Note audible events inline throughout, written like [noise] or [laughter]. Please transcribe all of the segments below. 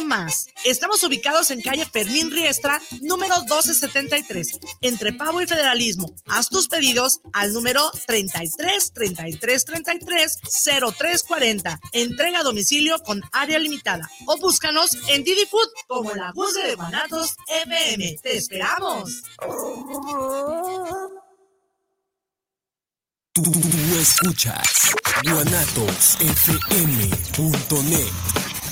más. Estamos ubicados en calle Fermín Riestra, número 1273, entre Pavo y Federalismo. Haz tus pedidos al número 33 33 33 0340. Entrega a domicilio con área limitada o búscanos en Didi Food como la voz de Guanatos FM. ¡Te esperamos! Tú, escuchas guanatosfm.net,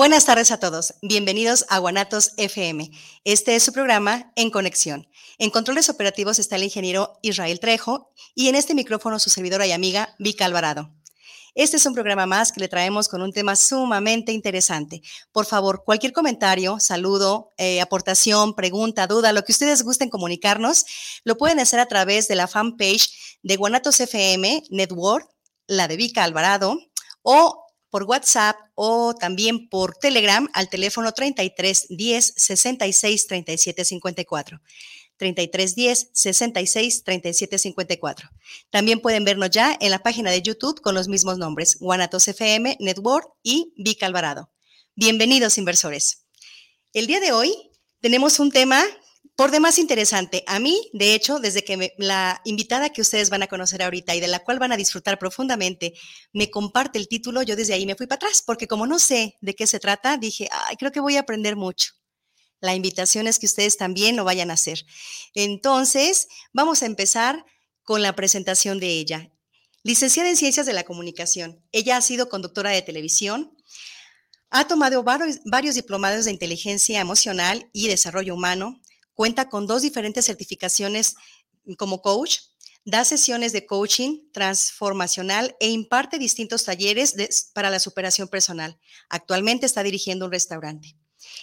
Buenas tardes a todos. Bienvenidos a Guanatos FM. Este es su programa En Conexión. En controles operativos está el ingeniero Israel Trejo y en este micrófono su servidora y amiga Vika Alvarado. Este es un programa más que le traemos con un tema sumamente interesante. Por favor, cualquier comentario, saludo, eh, aportación, pregunta, duda, lo que ustedes gusten comunicarnos, lo pueden hacer a través de la fanpage de Guanatos FM Network, la de Vika Alvarado, o por WhatsApp o también por Telegram al teléfono 33 10 66 37 54. 33 10 66 37 54. También pueden vernos ya en la página de YouTube con los mismos nombres, Guanatos FM, Network y Vic Alvarado. Bienvenidos inversores. El día de hoy tenemos un tema por demás interesante, a mí, de hecho, desde que la invitada que ustedes van a conocer ahorita y de la cual van a disfrutar profundamente me comparte el título, yo desde ahí me fui para atrás, porque como no sé de qué se trata, dije, creo que voy a aprender mucho. La invitación es que ustedes también lo vayan a hacer. Entonces, vamos a empezar con la presentación de ella. Licenciada en Ciencias de la Comunicación. Ella ha sido conductora de televisión, ha tomado varios, diplomados de inteligencia emocional y desarrollo humano, Cuenta con dos diferentes certificaciones como coach, da sesiones de coaching transformacional e imparte distintos talleres para la superación personal. Actualmente está dirigiendo un restaurante.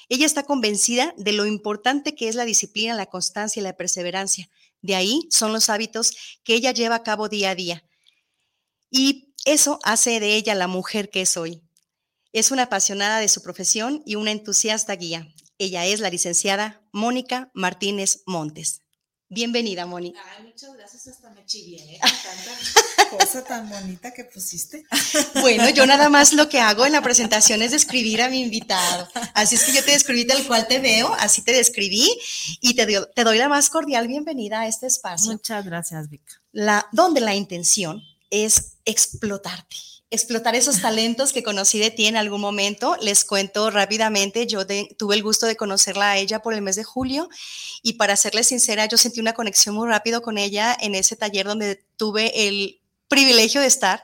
Ella está convencida de lo importante que es la disciplina, la constancia y la perseverancia. De ahí son los hábitos que ella lleva a cabo día a día. Y eso hace de ella la mujer que es hoy. Es una apasionada de su profesión y una entusiasta guía. Ella es la licenciada Mónica Martínez Montes. Bienvenida, Mónica. Ay, muchas gracias, hasta me chivié, ¿eh? [laughs] Tanta cosa tan bonita que pusiste. [laughs] Bueno, yo nada más lo que hago en la presentación es describir a mi invitado. Así es que yo te describí tal cual te veo, así te describí y te, te doy la más cordial bienvenida a este espacio. Muchas gracias, Vika. La, donde la intención es explotarte explotar esos talentos que conocí de ti en algún momento. Les cuento rápidamente, yo tuve el gusto de conocerla a ella por el mes de julio y para serles sincera, yo sentí una conexión muy rápido con ella en ese taller donde tuve el privilegio de estar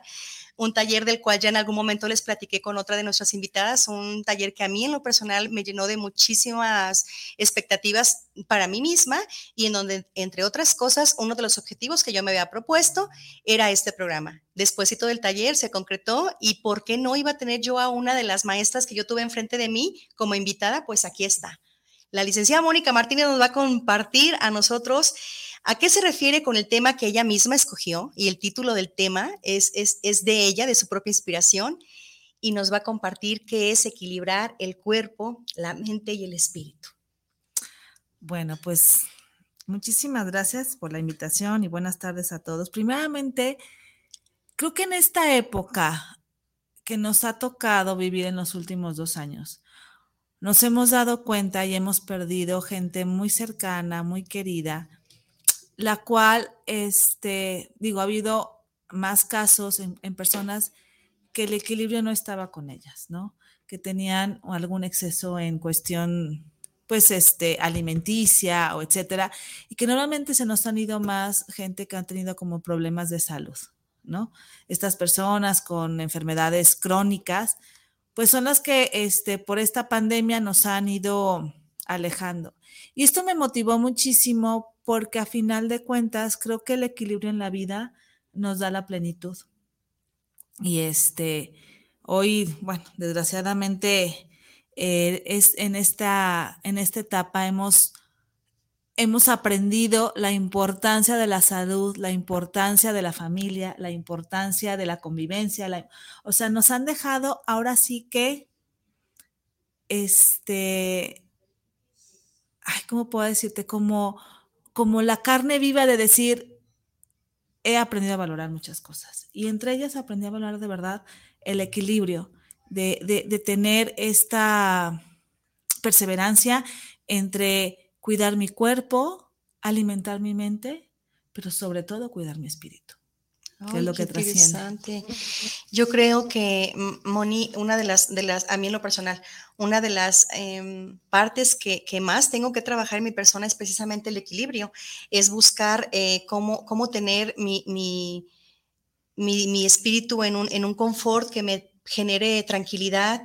un taller del cual ya en algún momento les platiqué con otra de nuestras invitadas, un taller que a mí en lo personal me llenó de muchísimas expectativas para mí misma y en donde, entre otras cosas, uno de los objetivos que yo me había propuesto era este programa. Despuésito del taller se concretó y ¿por qué no iba a tener yo a una de las maestras que yo tuve enfrente de mí como invitada? Pues aquí está. La licenciada Mónica Martínez nos va a compartir a nosotros ¿A qué se refiere con el tema que ella misma escogió? Y el título del tema es, es, de ella, de su propia inspiración, y nos va a compartir qué es equilibrar el cuerpo, la mente y el espíritu. Bueno, pues muchísimas gracias por la invitación y buenas tardes a todos. Primeramente, creo que en esta época que nos ha tocado vivir en los últimos dos años, nos hemos dado cuenta y hemos perdido gente muy cercana, muy querida, la cual, este, digo, ha habido más casos en, personas que el equilibrio no estaba con ellas, ¿no? Que tenían algún exceso en cuestión pues este alimenticia o etcétera y que normalmente se nos han ido más gente que han tenido como problemas de salud, ¿no? Estas personas con enfermedades crónicas, pues son las que este por esta pandemia nos han ido alejando. Y esto me motivó muchísimo porque a final de cuentas creo que el equilibrio en la vida nos da la plenitud. Y este hoy, bueno, desgraciadamente eh, es en esta, en esta etapa hemos, hemos aprendido la importancia de la salud, la importancia de la familia, la importancia de la convivencia. o sea, nos han dejado ahora sí que, este, ay, ¿cómo puedo decirte? Como, como la carne viva de decir, he aprendido a valorar muchas cosas. Y entre ellas aprendí a valorar de verdad el equilibrio, de, tener esta perseverancia entre cuidar mi cuerpo, alimentar mi mente, pero sobre todo cuidar mi espíritu. Que es lo que trasciende. Yo creo que, Moni, una de las, de las, a mí en lo personal, una de las em, partes que, más tengo que trabajar en mi persona es precisamente el equilibrio, es buscar eh, cómo, cómo tener mi, mi, mi, espíritu en un, en un confort que me genere tranquilidad,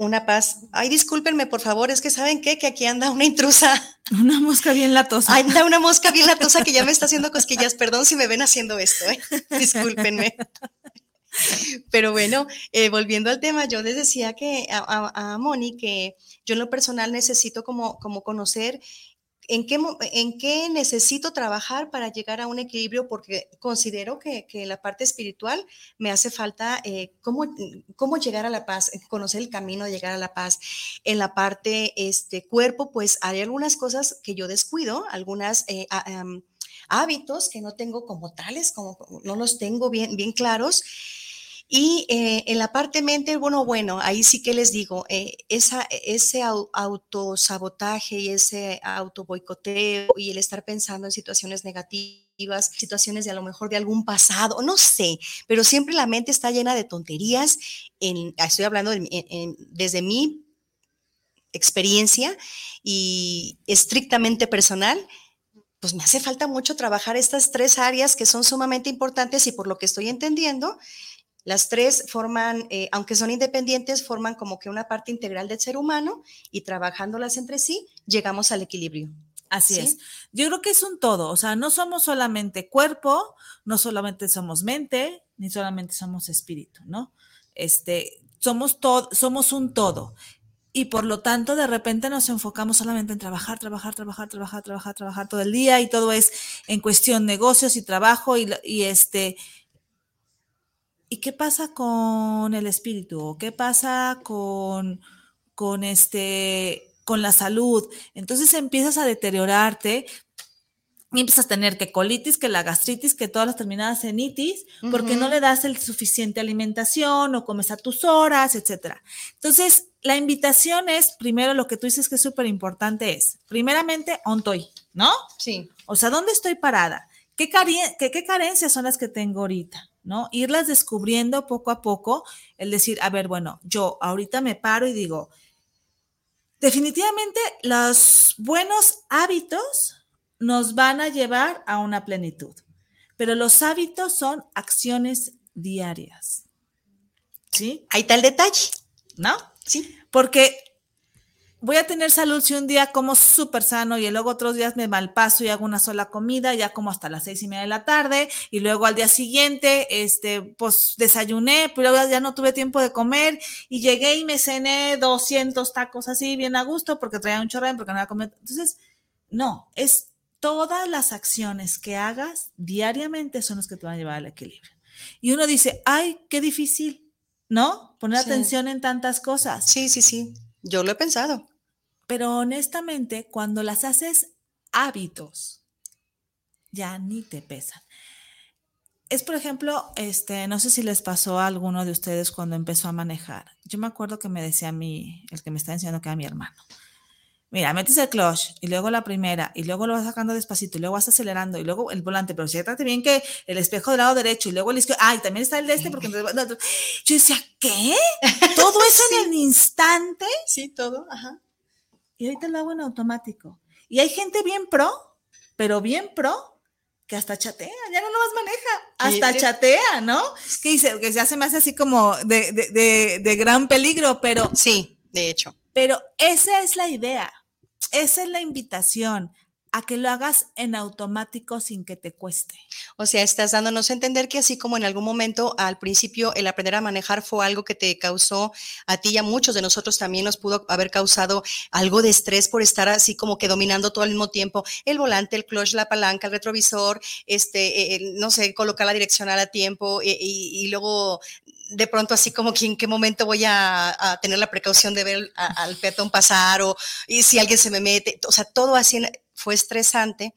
una paz. Ay, discúlpenme, por favor, es que saben qué, que aquí anda una intrusa. [laughs] Una mosca bien latosa. Anda una mosca bien latosa que ya me está haciendo cosquillas. Perdón si me ven haciendo esto, ¿eh? discúlpenme. Pero bueno, eh, volviendo al tema, yo les decía que a, a, Moni que yo en lo personal necesito como, como conocer ¿En qué, ¿En qué necesito trabajar para llegar a un equilibrio? Porque considero que, que la parte espiritual me hace falta eh, cómo, llegar a la paz, conocer el camino de llegar a la paz. En la parte este, cuerpo, pues hay algunas cosas que yo descuido, algunas... Eh, hábitos que no tengo como tales, como no los tengo bien, bien claros y eh, en la parte mente, bueno, bueno, ahí sí que les digo, eh, esa, ese autosabotaje y ese autoboicoteo y el estar pensando en situaciones negativas, situaciones de a lo mejor de algún pasado, no sé, pero siempre la mente está llena de tonterías. En, estoy hablando desde mi experiencia y estrictamente personal, pues me hace falta mucho trabajar estas tres áreas que son sumamente importantes y por lo que estoy entendiendo, las tres forman, eh, aunque son independientes, forman como que una parte integral del ser humano y trabajándolas entre sí, llegamos al equilibrio. Así es. Yo creo que es un todo, o sea, no somos solamente cuerpo, no solamente somos mente, ni solamente somos espíritu, ¿no? Este, somos todo, somos un todo. Y por lo tanto, de repente nos enfocamos solamente en trabajar, trabajar, trabajar, trabajar, trabajar, trabajar todo el día y todo es en cuestión negocios y trabajo y, y este, ¿Y qué pasa con el espíritu? ¿Qué pasa con, con, este, con la salud? Entonces empiezas a deteriorarte y empiezas a tener que colitis, que la gastritis, que todas las terminadas en itis, porque no le das el suficiente alimentación o comes a tus horas, etcétera. Entonces, la invitación es, primero lo que tú dices que es súper importante es, primeramente, ontoy, ¿no? Sí. O sea, ¿dónde estoy parada? ¿Qué, ¿Qué carencias son las que tengo ahorita? ¿No? Irlas descubriendo poco a poco, el decir, a ver, bueno, yo ahorita me paro y digo, definitivamente los buenos hábitos nos van a llevar a una plenitud, pero los hábitos son acciones diarias. ¿Sí? Ahí está el detalle. ¿No? Sí. Porque voy a tener salud si un día como súper sano y luego otros días me malpaso y hago una sola comida, ya como hasta las seis y media de la tarde, y luego al día siguiente, este, pues desayuné, pero ya no tuve tiempo de comer y llegué y me cené 200 tacos así bien a gusto porque traía un chorrón, porque no había comido. Entonces, no, es todas las acciones que hagas diariamente son las que te van a llevar al equilibrio. Y uno dice, ay, qué difícil, ¿no? Poner atención en tantas cosas. Sí, sí, sí. Yo lo he pensado. Pero honestamente, cuando las haces hábitos, ya ni te pesan. Es, por ejemplo, este, no sé si les pasó a alguno de ustedes cuando empezó a manejar. Yo me acuerdo que me decía a mí, el que me está enseñando que era mi hermano, Mira, metes el clutch y luego la primera y luego lo vas sacando despacito y luego vas acelerando y luego el volante, pero siéntate bien que el espejo del lado derecho y luego el izquierdo, ah, y también está el de este porque yo decía, ¿qué? ¿Todo eso en [laughs] el instante? Sí, todo, ajá. Y ahorita lo hago en automático. Y hay gente bien pro, pero bien pro, que hasta chatea, ya no más maneja, hasta chatea, ¿no? Que dice, que se hace más así como de, de, de gran peligro, pero... Sí, de hecho. Pero esa es la idea esa es la invitación a que lo hagas en automático sin que te cueste. O sea, estás dándonos a entender que así como en algún momento al principio el aprender a manejar fue algo que te causó a ti y a muchos de nosotros también nos pudo haber causado algo de estrés por estar así como que dominando todo al mismo tiempo el volante, el clutch, la palanca, el retrovisor, este, no sé, colocar la direccional a tiempo eh, y, luego de pronto así como que en qué momento voy a, tener la precaución de ver al peatón pasar o y si alguien se me mete, o sea, todo así fue estresante.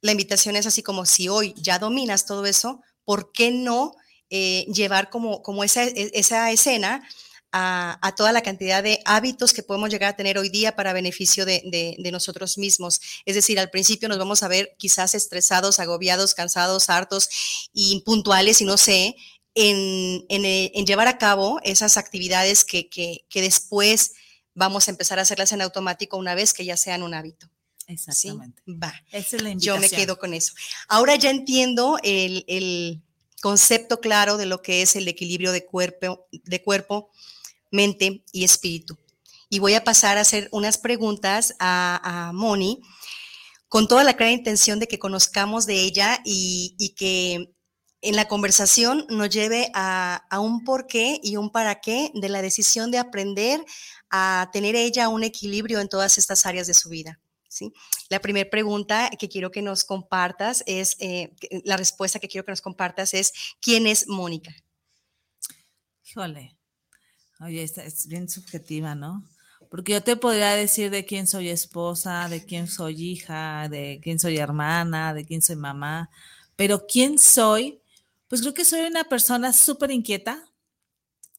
La invitación es así como si hoy ya dominas todo eso, ¿por qué no eh, llevar como, como esa, e, esa escena a, toda la cantidad de hábitos que podemos llegar a tener hoy día para beneficio de, nosotros mismos. Es decir, al principio nos vamos a ver quizás estresados, agobiados, cansados, hartos, impuntuales y no sé, en, llevar a cabo esas actividades que, después vamos a empezar a hacerlas en automático una vez que ya sean un hábito. Exactamente. Va. Esa es la Yo me quedo con eso. Ahora ya entiendo el, concepto claro de lo que es el equilibrio de cuerpo, de cuerpo, mente y espíritu. Y voy a pasar a hacer unas preguntas a, Moni con toda la clara intención de que conozcamos de ella y, y que en la conversación nos lleve a, un por qué y un para qué de la decisión de aprender a tener ella un equilibrio en todas estas áreas de su vida. La primera pregunta que quiero que nos compartas es, eh, la respuesta que quiero que nos compartas es, ¿quién es Mónica? Híjole, oye, es bien subjetiva, ¿no? Porque yo te podría decir de quién soy esposa, de quién soy hija, de quién soy hermana, de quién soy mamá, pero quién soy pues creo que soy una persona súper inquieta,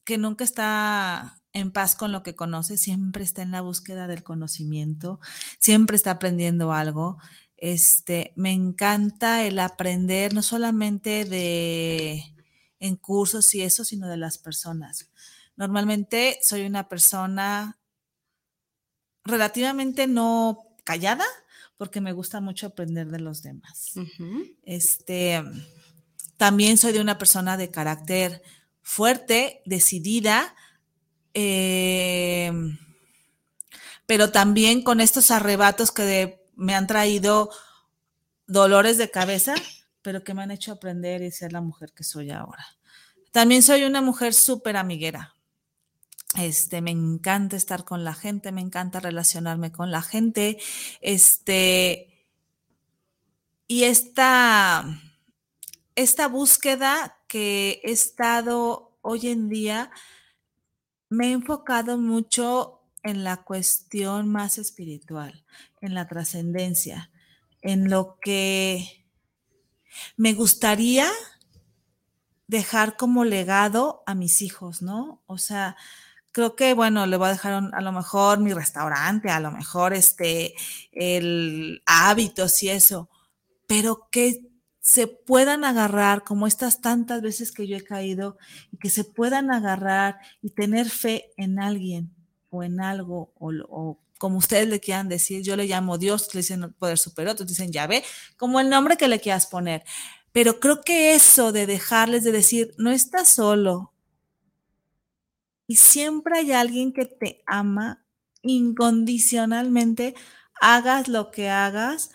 que nunca está en paz con lo que conoce, siempre está en la búsqueda del conocimiento, siempre está aprendiendo algo. Este, me encanta el aprender no solamente de en cursos y eso, sino de las personas. Normalmente soy una persona relativamente no callada, porque me gusta mucho aprender de los demás. Este, también soy de una persona de carácter fuerte, decidida, eh, pero también con estos arrebatos que me han traído dolores de cabeza, pero que me han hecho aprender y ser la mujer que soy ahora. También soy una mujer súper amiguera. Este, me encanta estar con la gente, me encanta relacionarme con la gente. Este, y esta, esta búsqueda que he estado hoy en día, me he enfocado mucho en la cuestión más espiritual, en la trascendencia, en lo que me gustaría dejar como legado a mis hijos, ¿no? O sea, creo que, bueno, le voy a dejar a lo mejor mi restaurante, a lo mejor este, el hábitos y eso, pero que se puedan agarrar, como estas tantas veces que yo he caído, y que se puedan agarrar y tener fe en alguien o en algo, o, como ustedes le quieran decir, yo le llamo Dios, le dicen poder superior, otros dicen ve, como el nombre que le quieras poner. Pero creo que eso de dejarles de decir, no estás solo. Y siempre hay alguien que te ama incondicionalmente, hagas lo que hagas,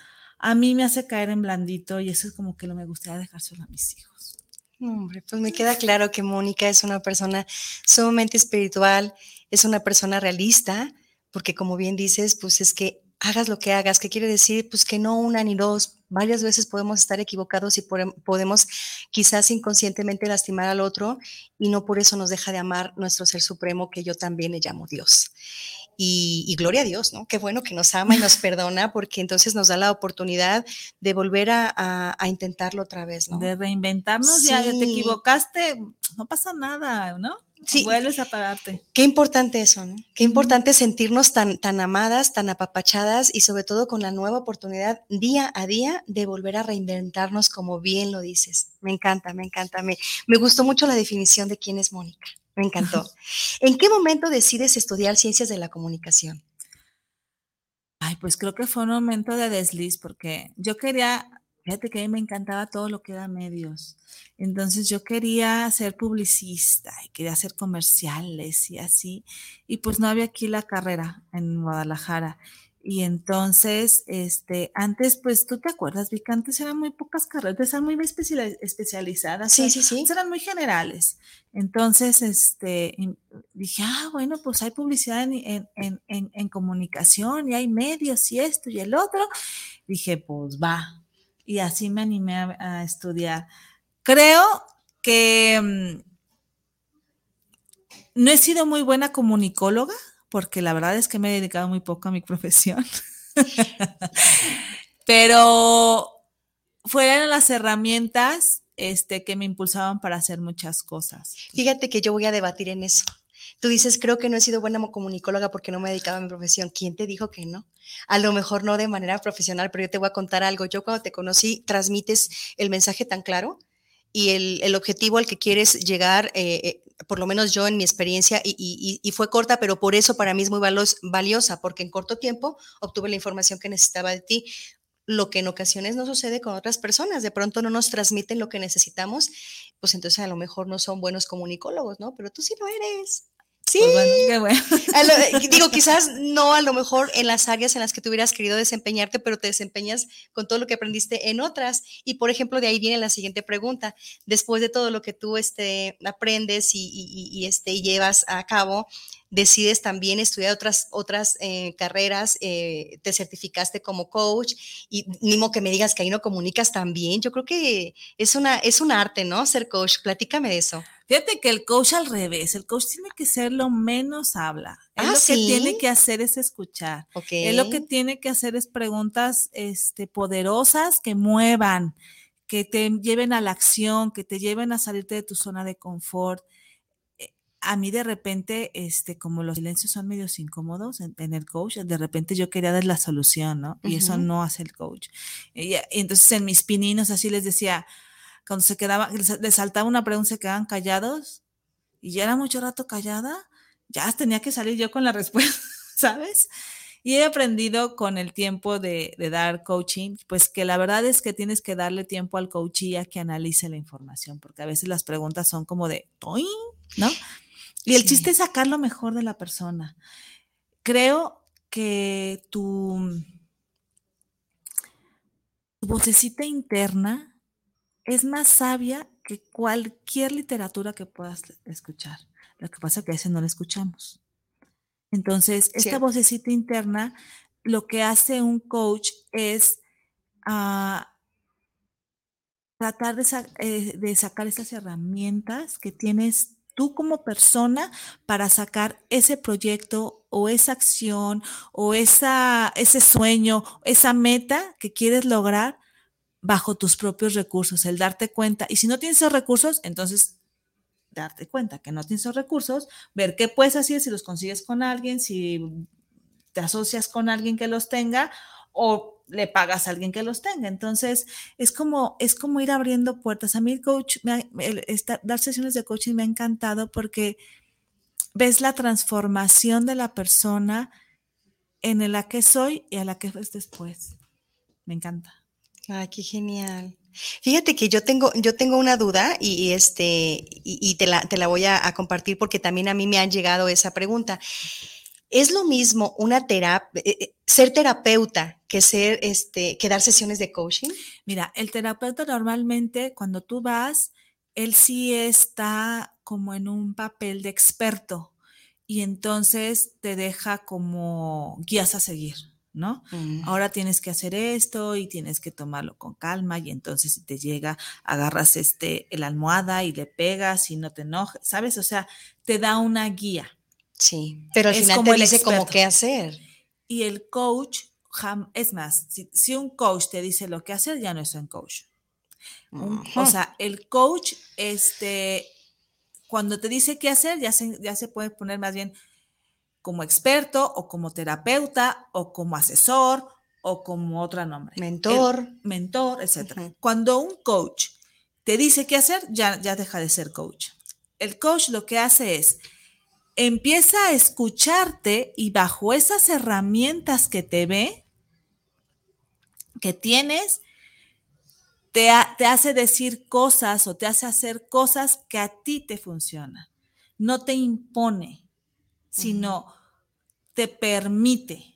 a mí me hace caer en blandito y eso es como que lo me gustaría dejárselo a mis hijos. Hombre, pues me queda claro que Mónica es una persona sumamente espiritual, es una persona realista, porque como bien dices, pues es que hagas lo que hagas, ¿qué quiere decir? Pues que no una ni dos, varias veces podemos estar equivocados y podemos quizás inconscientemente lastimar al otro y no por eso nos deja de amar nuestro ser supremo que yo también le llamo Dios. Y, gloria a Dios, ¿no? Qué bueno que nos ama y nos perdona porque entonces nos da la oportunidad de volver a, intentarlo otra vez, ¿no? De reinventarnos, ya, te equivocaste, no pasa nada, ¿no? sí. vuelves a pararte. Qué importante eso, ¿no? Qué importante sentirnos tan, tan amadas, tan apapachadas y sobre todo con la nueva oportunidad día a día de volver a reinventarnos como bien lo dices. Me encanta, me encanta. Me, me gustó mucho la definición de quién es Mónica. Me encantó. [laughs] ¿En qué momento decides estudiar ciencias de la comunicación? Ay, pues creo que fue un momento de desliz porque yo quería, fíjate que a mí me encantaba todo lo que era medios. Entonces yo quería ser publicista y quería hacer comerciales y así. Y pues no había aquí la carrera en Guadalajara. Y entonces, este, antes, pues tú te acuerdas, vi que antes eran muy pocas carreras, eran muy especializadas. Sí, sí, sí. Eran muy generales. Entonces, este, dije, ah, bueno, pues hay publicidad en, en, en, en, comunicación y hay medios y esto y el otro. Dije, pues va. Y así me animé a, a estudiar. Creo que mm, no he sido muy buena comunicóloga porque la verdad es que me he dedicado muy poco a mi [laughs] profesión. [laughs] Pero fueron las herramientas este, que me impulsaban para hacer muchas cosas. Fíjate que yo voy a debatir en eso. Tú dices, creo que no he sido buena comunicóloga porque no me he dedicado a mi profesión. ¿Quién te dijo que no? A lo mejor no de manera profesional, pero yo te voy a contar algo. Yo cuando te conocí, transmites el mensaje tan claro y el, el objetivo al que quieres llegar eh, eh por lo menos yo en mi experiencia, y, fue corta, pero por eso para mí es muy valiosa, porque en corto tiempo obtuve la información que necesitaba de ti, lo que en ocasiones no sucede con otras personas, de pronto no nos transmiten lo que necesitamos, pues entonces a lo mejor no son buenos comunicólogos, ¿no? Pero tú sí lo eres. Sí, pues qué bueno. Eh, digo, quizás no a lo mejor en las áreas en las que tú hubieras querido desempeñarte, pero te desempeñas con todo lo que aprendiste en otras. Y por ejemplo, de ahí viene la siguiente pregunta. Después de todo lo que tú este, aprendes y, este, llevas a cabo, decides también estudiar otras, otras eh, carreras, eh, te certificaste como coach y mismo que me digas que ahí no comunicas tan bien, yo creo que es, una, es un arte, ¿no? Ser coach, platícame de eso. Fíjate que el coach al revés, el coach tiene que ser lo menos habla. Él ah, lo que tiene que hacer es escuchar. Él lo que tiene que hacer es preguntas este, poderosas que muevan, que te lleven a la acción, que te lleven a salirte de tu zona de confort a mí de repente, este, como los silencios son medios incómodos en, el coach, de repente yo quería dar la solución, ¿no? Y eso no hace el coach. Y, entonces en mis pininos así les decía, cuando se quedaba, les, saltaba una pregunta, se quedaban callados y ya era mucho rato callada, ya tenía que salir yo con la [laughs] respuesta, ¿sabes? Y he aprendido con el tiempo de, dar coaching, pues que la verdad es que tienes que darle tiempo al coachee a que analice la información, porque a veces las preguntas son como de, ¿no? Y el chiste es sacar lo mejor de la persona. Creo que tu, tu vocecita interna es más sabia que cualquier literatura que puedas escuchar. Lo que pasa es que a veces no la escuchamos. Entonces, esta vocecita interna, lo que hace un coach es ah, tratar de, eh, de, sacar esas herramientas que tienes tú como persona para sacar ese proyecto o esa acción o esa, ese sueño, esa meta que quieres lograr bajo tus propios recursos, el darte cuenta. Y si no tienes esos recursos, entonces darte cuenta que no tienes esos recursos, ver qué puedes hacer si los consigues con alguien, si te asocias con alguien que los tenga o le pagas a alguien que los tenga. Entonces, es como, es como ir abriendo puertas. A mí el coach, dar sesiones de coaching me ha encantado porque ves la transformación de la persona en la que soy y a la que es después. Me encanta. Ay, qué genial. Fíjate que yo tengo, yo tengo una duda y, este, y, te, la, te, la, voy a, compartir porque también a mí me han llegado esa pregunta. ¿Es lo mismo una terapia, eh, eh, ser terapeuta que ser, este, que dar sesiones de coaching? Mira, el terapeuta normalmente cuando tú vas, él sí está como en un papel de experto y entonces te deja como guías a seguir. ¿No? Mm. Ahora tienes que hacer esto y tienes que tomarlo con calma y entonces si te llega, agarras este, la almohada y le pegas y no te enojes, ¿sabes? O sea, te da una guía. Sí, pero al final te dice como qué hacer. Y el coach, es más, si, un coach te dice lo que hacer, ya no es un coach. o sea, el coach, este, cuando te dice qué hacer, ya se, ya se puede poner más bien como experto o como terapeuta o como asesor o como otro nombre. Mentor. mentor, etc. Cuando un coach te dice qué hacer, ya, ya deja de ser coach. El coach lo que hace es, empieza a escucharte y bajo esas herramientas que te ve, que tienes, te, te, hace decir cosas o te hace hacer cosas que a ti te funcionan. No te impone, sino te permite.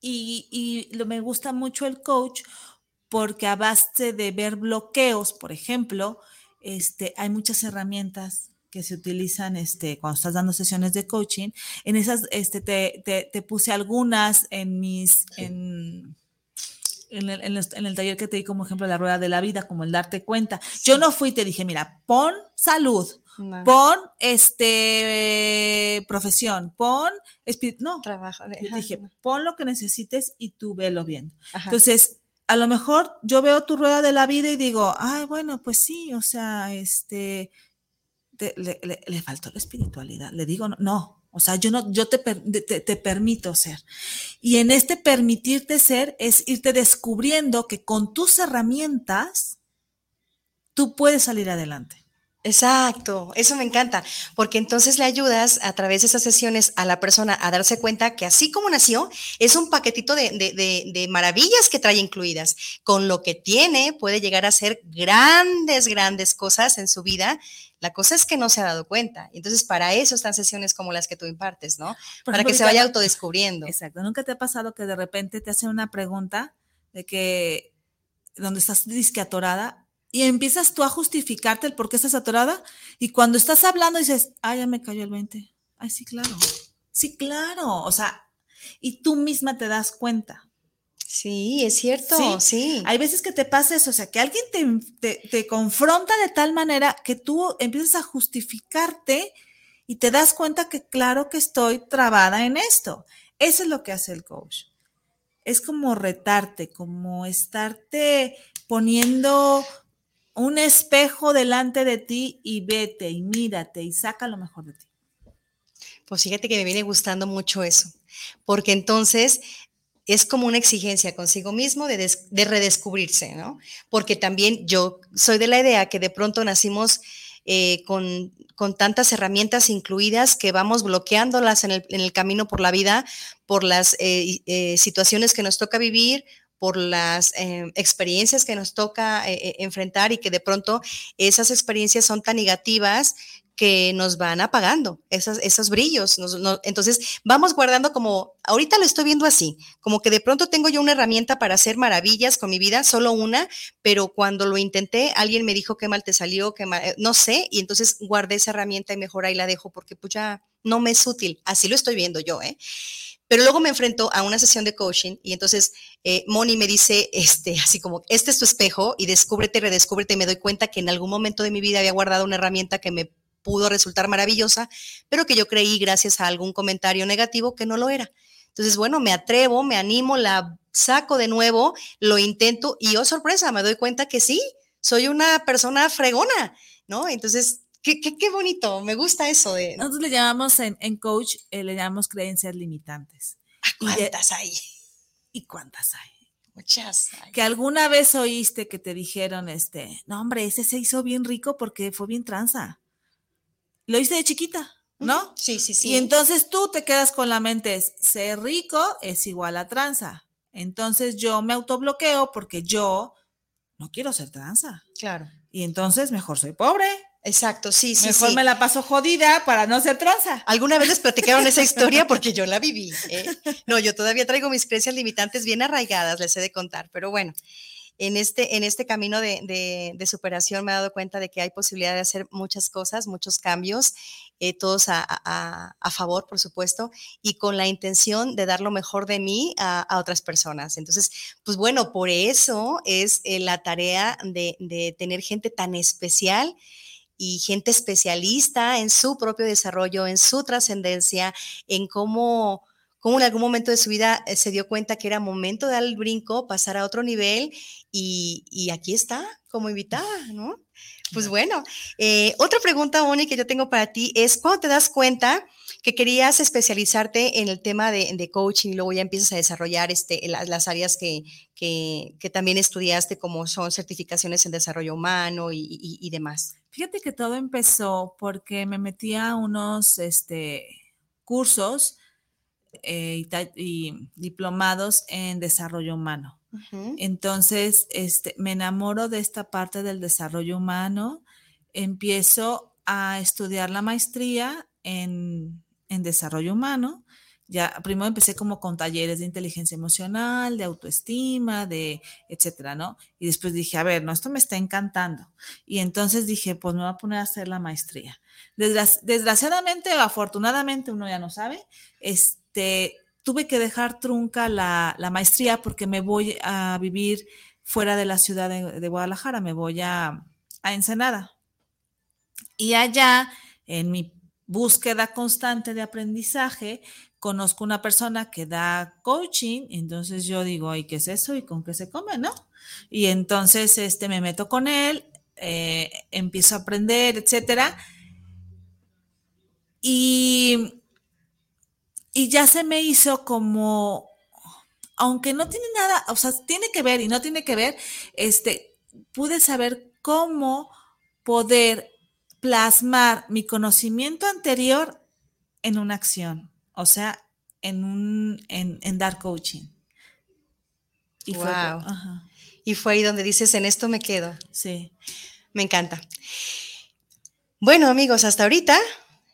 Y, y lo, me gusta mucho el coach porque a base de ver bloqueos, por ejemplo, este, hay muchas herramientas que se utilizan este, cuando estás dando sesiones de coaching. En esas este, te, te, puse algunas en mis, en, en, el, en, el, taller que te di como ejemplo la rueda de la vida, como el darte cuenta. Yo no fui y te dije, mira, pon salud, pon este profesión, pon no, trabajo. Yo dije, [laughs] pon lo que necesites y tú velo bien. Entonces, a lo mejor yo veo tu rueda de la vida y digo, ay, bueno, pues sí, o sea, este, le, faltó la espiritualidad. Le digo, no, o sea, yo no, yo te, te, permito ser. Y en este permitirte ser es irte descubriendo que con tus herramientas tú puedes salir adelante. Exacto, eso me encanta, porque entonces le ayudas a través de esas sesiones a la persona a darse cuenta que así como nació, es un paquetito de, de, maravillas que trae incluidas. Con lo que tiene puede llegar a hacer grandes, grandes cosas en su vida la cosa es que no se ha dado cuenta. Entonces, para eso están sesiones como las que tú impartes, ¿no? para que se vaya autodescubriendo. Exacto. ¿Nunca te ha pasado que de repente te hacen una pregunta de que, donde estás disque atorada y empiezas tú a justificarte el por qué estás atorada y cuando estás hablando dices, ay, ya me cayó el 20. Ay, sí, claro. Sí, claro. O sea, y tú misma te das cuenta. Sí, es cierto, sí. Hay veces que te pasa eso, o sea, que alguien te, te, confronta de tal manera que tú empiezas a justificarte y te das cuenta que claro que estoy trabada en esto. Eso es lo que hace el coach. Es como retarte, como estarte poniendo un espejo delante de ti y vete y mírate y saca lo mejor de ti. Pues fíjate que me viene gustando mucho eso, porque entonces es como una exigencia consigo mismo de, redescubrirse, ¿no? Porque también yo soy de la idea que de pronto nacimos eh, con, tantas herramientas incluidas que vamos bloqueándolas en el, camino por la vida, por las eh, eh, situaciones que nos toca vivir, por las experiencias que nos toca enfrentar y que de pronto esas experiencias son tan negativas que nos van apagando esos, esos brillos. entonces, vamos guardando como, ahorita lo estoy viendo así, como que de pronto tengo yo una herramienta para hacer maravillas con mi vida, solo una, pero cuando lo intenté, alguien me dijo qué mal te salió, qué mal, eh, no sé, y entonces guardé esa herramienta y mejor ahí la dejo porque pues ya no me es útil. Así lo estoy viendo yo, ¿eh? Pero luego me enfrento a una sesión de coaching y entonces eh, Moni me dice, este, así como, este es tu espejo y descúbrete, redescúbrete me doy cuenta que en algún momento de mi vida había guardado una herramienta que me pudo resultar maravillosa, pero que yo creí gracias a algún comentario negativo que no lo era. Entonces, bueno, me atrevo, me animo, la saco de nuevo, lo intento y, oh sorpresa, me doy cuenta que sí, soy una persona fregona, ¿no? Entonces, qué, qué, bonito, me gusta eso de... Nosotros le llamamos en, coach, eh, le llamamos creencias limitantes. ¿Cuántas hay? ¿Y cuántas hay? Muchas. Que alguna vez oíste que te dijeron, este, no, hombre, ese se hizo bien rico porque fue bien tranza lo hice de chiquita, ¿no? Sí, sí, sí. Y entonces tú te quedas con la mente, ser rico es igual a tranza. Entonces yo me autobloqueo porque yo no quiero ser tranza. Claro. Y entonces mejor soy pobre. Exacto, sí, sí. Mejor me la paso jodida para no ser tranza. ¿Alguna vez les platicaron esa historia? Porque yo la viví. ¿eh? [laughs] No, yo todavía traigo mis creencias limitantes bien arraigadas, les he de contar, pero bueno en este, en este camino de, superación me he dado cuenta de que hay posibilidad de hacer muchas cosas, muchos cambios, eh, todos a, favor, por supuesto, y con la intención de dar lo mejor de mí a, otras personas. Entonces, pues bueno, por eso es eh, la tarea de, de tener gente tan especial y gente especialista en su propio desarrollo, en su trascendencia, en cómo cómo en algún momento de su vida eh, se dio cuenta que era momento de dar el brinco, pasar a otro nivel y, y aquí está como invitada, ¿no? Pues bueno, eh, otra pregunta, Moni, que yo tengo para ti es, ¿cuándo te das cuenta que querías especializarte en el tema de, coaching y luego ya empiezas a desarrollar este, las, áreas que, que, también estudiaste, como son certificaciones en desarrollo humano y, demás? Fíjate que todo empezó porque me metí a unos este, cursos eh, y, diplomados en desarrollo humano. Entonces, este, me enamoro de esta parte del desarrollo humano, empiezo a estudiar la maestría en, en desarrollo humano. Primero empecé como con talleres de inteligencia emocional, de autoestima, de etcétera, ¿no? Y después dije, a ver, no, esto me está encantando. Y entonces dije, pues me voy a poner a hacer la maestría. desgraciadamente o afortunadamente, uno ya no sabe, este, tuve que dejar trunca la, maestría porque me voy a vivir fuera de la ciudad de, Guadalajara, me voy a, a Ensenada. Y allá, en mi búsqueda constante de aprendizaje, conozco una persona que da coaching, entonces yo digo, ay, ¿qué es eso? ¿Y con qué se come? ¿No? Y entonces este, me meto con él, eh, empiezo a aprender, etcétera. Y, y ya se me hizo como, aunque no tiene nada, o sea, tiene que ver y no tiene que ver, este, pude saber cómo poder plasmar mi conocimiento anterior en una acción, o sea, en, un, en, dar coaching. Y, fue, y fue ahí donde dices, en esto me quedo. Sí. Me encanta. Bueno, amigos, hasta ahorita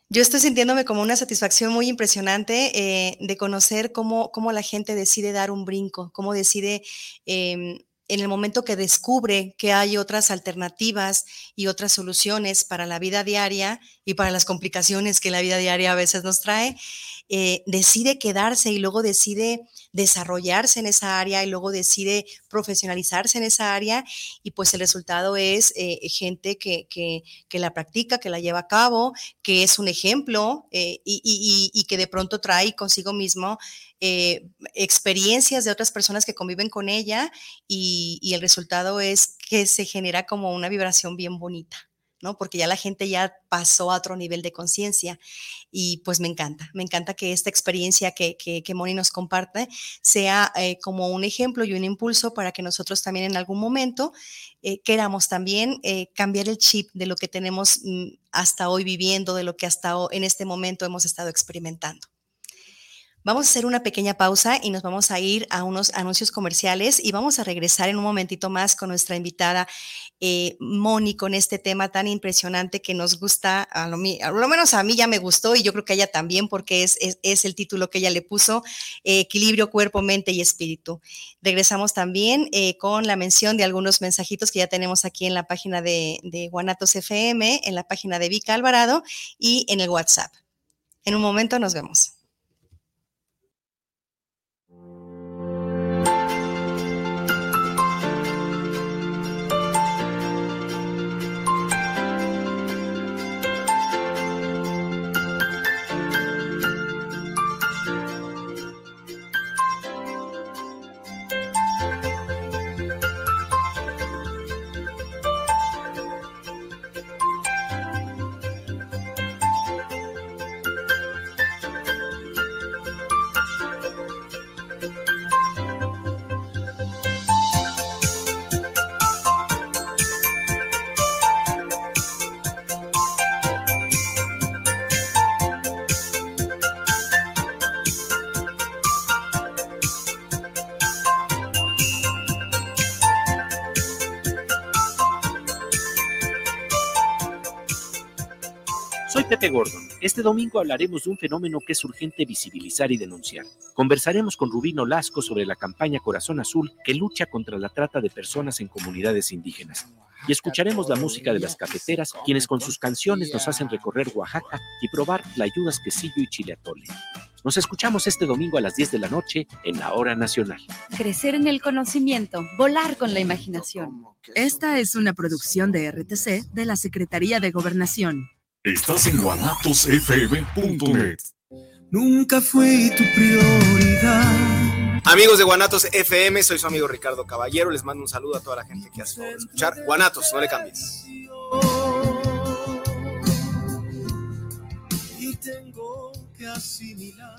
yo estoy sintiéndome como una satisfacción muy impresionante eh, de conocer cómo, cómo, la gente decide dar un brinco, cómo decide em, en el momento que descubre que hay otras alternativas y otras soluciones para la vida diaria y para las complicaciones que la vida diaria a veces nos trae, eh, decide quedarse y luego decide desarrollarse en esa área y luego decide profesionalizarse en esa área y pues el resultado es eh, gente que, que, la practica, que la lleva a cabo, que es un ejemplo eh, y, que de pronto trae consigo mismo experiencias de otras personas que conviven con ella y el resultado es que se genera como una vibración bien bonita. ¿No? Porque ya la gente ya pasó a otro nivel de conciencia y pues me encanta, me encanta que esta experiencia que, que, Moni nos comparte sea eh, como un ejemplo y un impulso para que nosotros también en algún momento eh, queramos también eh, cambiar el chip de lo que tenemos mm, hasta hoy viviendo, de lo que hasta en este momento hemos estado experimentando. Vamos a hacer una pequeña pausa y nos vamos a ir a unos anuncios comerciales y vamos a regresar en un momentito más con nuestra invitada eh, Moni con este tema tan impresionante que nos gusta, a lo, menos a mí ya me gustó y yo creo que a ella también porque es, el título que ella le puso, eh, Equilibrio Cuerpo, Mente y Espíritu. Regresamos también eh, con la mención de algunos mensajitos que ya tenemos aquí en la página de, de Guanatos FM, en la página de Vika Alvarado y en el WhatsApp. En un momento nos vemos. Gordon. Este domingo hablaremos de un fenómeno que es urgente visibilizar y denunciar. Conversaremos con Rubino Lasco sobre la campaña Corazón Azul que lucha contra la trata de personas en comunidades indígenas. Y escucharemos la música de las cafeteras, quienes con sus canciones nos hacen recorrer Oaxaca y probar ayudas quesillo y chile atole. Nos escuchamos este domingo a las 10 de la noche en la Hora Nacional. Crecer en el conocimiento, volar con la imaginación. Esta es una producción de RTC de la Secretaría de Gobernación. Estás en guanatosfm.net. nunca fui tu prioridad. Amigos de Guanatos FM, soy su amigo Ricardo Caballero. Les mando un saludo a toda la gente que hace favor de escuchar. Guanatos, no le cambies. Y tengo que asimilar.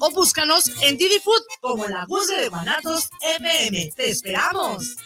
o búscanos en Didi Food como la Guzgue de Guanatos FM. ¡Te esperamos!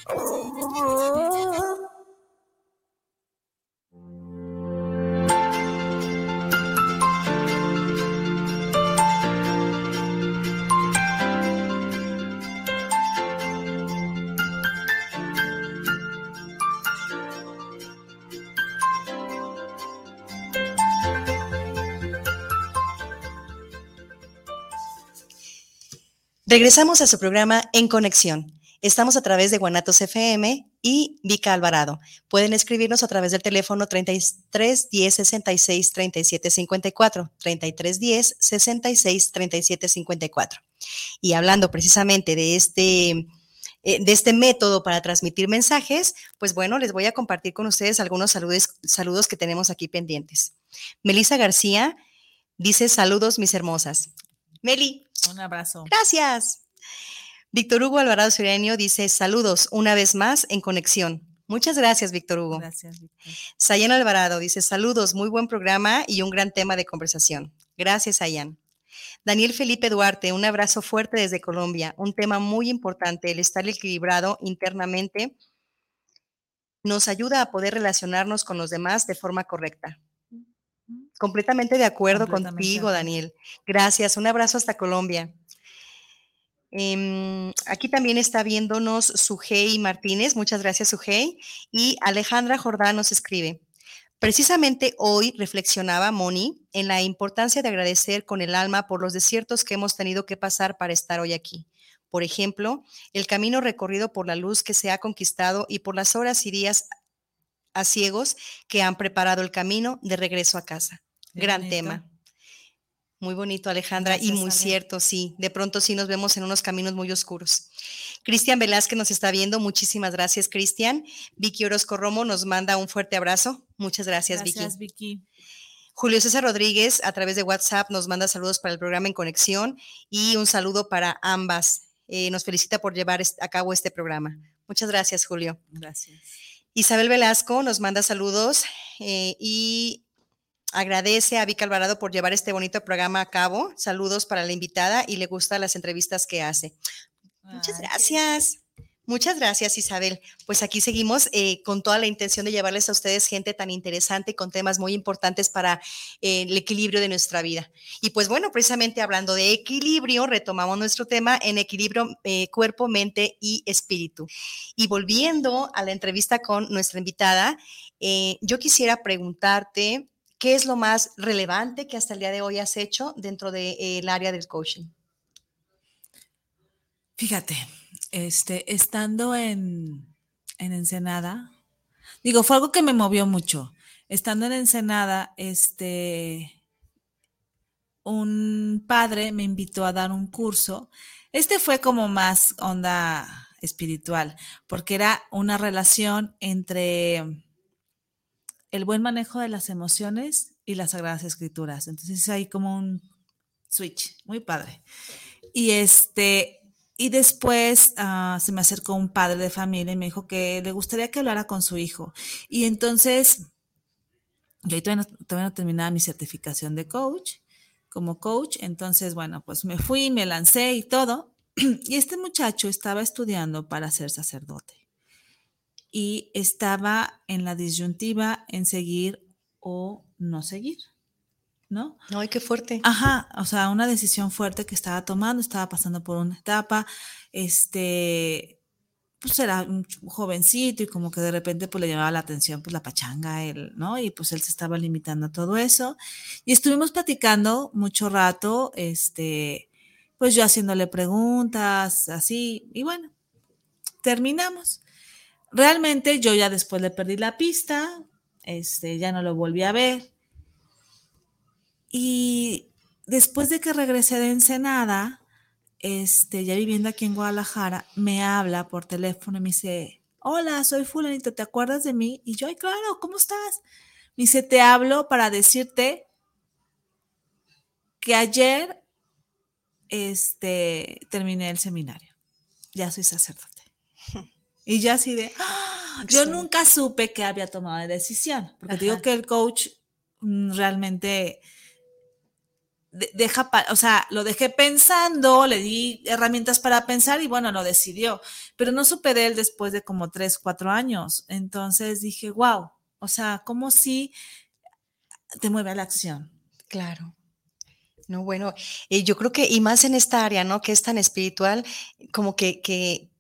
Regresamos a su programa En Conexión. Estamos a través de Guanatos FM y Vica Alvarado. Pueden escribirnos a través del teléfono 33 10 66 37 54, 33 10 66 37 54. Y hablando precisamente de este, eh, de este método para transmitir mensajes, pues bueno, les voy a compartir con ustedes algunos saludos, saludos que tenemos aquí pendientes. Melissa García dice saludos mis hermosas. Meli, Un abrazo. Gracias. Víctor Hugo Alvarado Sirenio dice saludos una vez más en conexión. Muchas gracias, Víctor Hugo. Gracias, Víctor. Sayan Alvarado dice saludos, muy buen programa y un gran tema de conversación. Gracias, Sayan. Daniel Felipe Duarte, un abrazo fuerte desde Colombia. Un tema muy importante, el estar equilibrado internamente nos ayuda a poder relacionarnos con los demás de forma correcta. Completamente de acuerdo Completamente contigo. Daniel. Gracias. Un abrazo hasta Colombia. Em, aquí también está viéndonos Sujei Martínez. Muchas gracias, Sujei. Y Alejandra Jordán nos escribe. Precisamente hoy reflexionaba Moni en la importancia de agradecer con el alma por los desiertos que hemos tenido que pasar para estar hoy aquí. Por ejemplo, el camino recorrido por la luz que se ha conquistado y por las horas y días a ciegos que han preparado el camino de regreso a casa. Gran bonito. tema. Muy bonito, Alejandra, y muy Ale. cierto, sí. De pronto sí nos vemos en unos caminos muy oscuros. Cristian Velázquez nos está viendo. Muchísimas gracias, Cristian. Vicky Orozco Romo nos manda un fuerte abrazo. Muchas gracias, Gracias, Vicky. Vicky. Julio César Rodríguez, a través de WhatsApp, nos manda saludos para el programa En Conexión y un saludo para ambas. Eh, nos felicita por llevar a cabo este programa. Muchas gracias, Julio. Gracias. Isabel Velasco nos manda saludos eh, y agradece a Vic Alvarado por llevar este bonito programa a cabo. Saludos para la invitada y le gustan las entrevistas que hace. Muchas gracias. Muchas gracias, Isabel. Pues aquí seguimos eh, con toda la intención de llevarles a ustedes gente tan interesante y con temas muy importantes para eh, el equilibrio de nuestra vida. Y pues bueno, precisamente hablando de equilibrio, retomamos nuestro tema en equilibrio eh, cuerpo, mente y espíritu. Y volviendo a la entrevista con nuestra invitada, yo quisiera preguntarte qué es lo más relevante que hasta el día de hoy has hecho dentro del área del coaching. Fíjate, este, estando en, en Ensenada, digo, fue algo que me movió mucho. Estando en Ensenada, este, un padre me invitó a dar un curso. Este fue como más onda espiritual, porque era una relación entre el buen manejo de las emociones y las sagradas escrituras. Entonces hay como un switch, muy padre. Y este, y después ah, se me acercó un padre de familia y me dijo que le gustaría que hablara con su hijo. Y entonces, yo todavía no, todavía no terminaba mi certificación de coach, como coach. Entonces, bueno, pues me fui, me lancé y todo. [clears throat] Y este muchacho estaba estudiando para ser sacerdote. Y estaba en la disyuntiva en seguir o no seguir, ¿no? Ay, qué fuerte. Ajá, o sea, una decisión fuerte que estaba tomando, estaba pasando por una etapa, este, pues era un jovencito y como que de repente pues le llamaba la atención pues la pachanga, él, ¿no? Y pues él se estaba limitando a todo eso. Y estuvimos platicando mucho rato, este, pues yo haciéndole preguntas, así, y bueno, terminamos. Realmente yo ya después le perdí la pista, este, ya no lo volví a ver. Y después de que regresé de Ensenada, este, ya viviendo aquí en Guadalajara, me habla por teléfono y me dice, hola, soy fulanito, ¿te acuerdas de mí? Y yo, ay, claro, ¿cómo estás? Me dice, te hablo para decirte que ayer este, terminé el seminario. Ya soy sacerdote. Y ya así de, ¡ah! yo nunca supe que había tomado la decisión, porque digo que el coach mm, realmente deja, o sea, lo dejé pensando, le di herramientas para pensar y bueno, lo decidió, pero no supe de él después de como tres, cuatro años. Entonces dije, wow, o sea, como si te mueve a la acción. Claro. No, bueno, y yo creo que, y más en esta área, ¿no? Que es tan espiritual, como que, que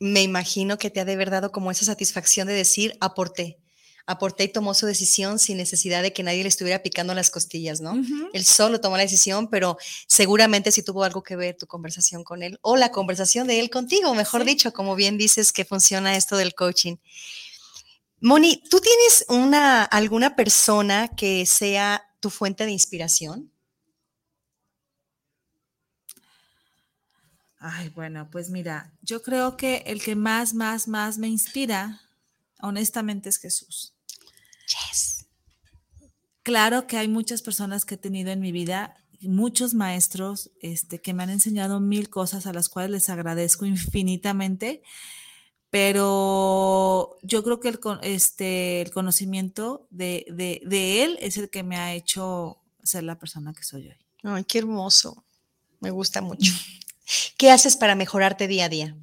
me imagino que te ha de haber dado como esa satisfacción de decir, aporté, aporté y tomó su decisión sin necesidad de que nadie le estuviera picando las costillas, ¿no? Él solo tomó la decisión, pero seguramente sí tuvo algo que ver tu conversación con él o la conversación de él contigo, mejor dicho, como bien dices que funciona esto del coaching. Moni, ¿tú tienes una alguna persona que sea tu fuente de inspiración? Ay, bueno, pues mira, yo creo que el que más, más, más me inspira, honestamente, es Jesús. Yes. Claro que hay muchas personas que he tenido en mi vida, muchos maestros este, que me han enseñado mil cosas a las cuales les agradezco infinitamente, pero yo creo que el, este, el conocimiento de, de, de él es el que me ha hecho ser la persona que soy hoy. Ay, qué hermoso. Me gusta mucho. [laughs] ¿Qué haces para mejorarte día a día?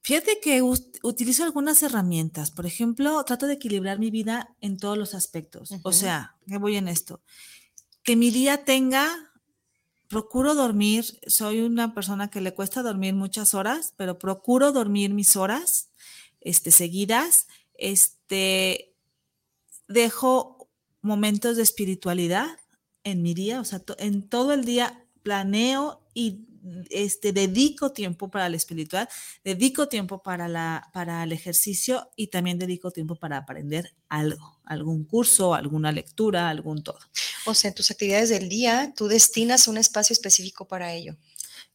Fíjate que utilizo algunas herramientas. Por ejemplo, trato de equilibrar mi vida en todos los aspectos. O sea, ¿qué voy en esto? Que mi día tenga, procuro dormir. Soy una persona que le cuesta dormir muchas horas, pero procuro dormir mis horas este, seguidas. Este, dejo momentos de espiritualidad en mi día, o sea, en todo el día planeo y este, dedico tiempo para el espiritual, dedico tiempo para, la, para el ejercicio y también dedico tiempo para aprender algo, algún curso, alguna lectura, algún todo. O sea, en tus actividades del día, tú destinas un espacio específico para ello.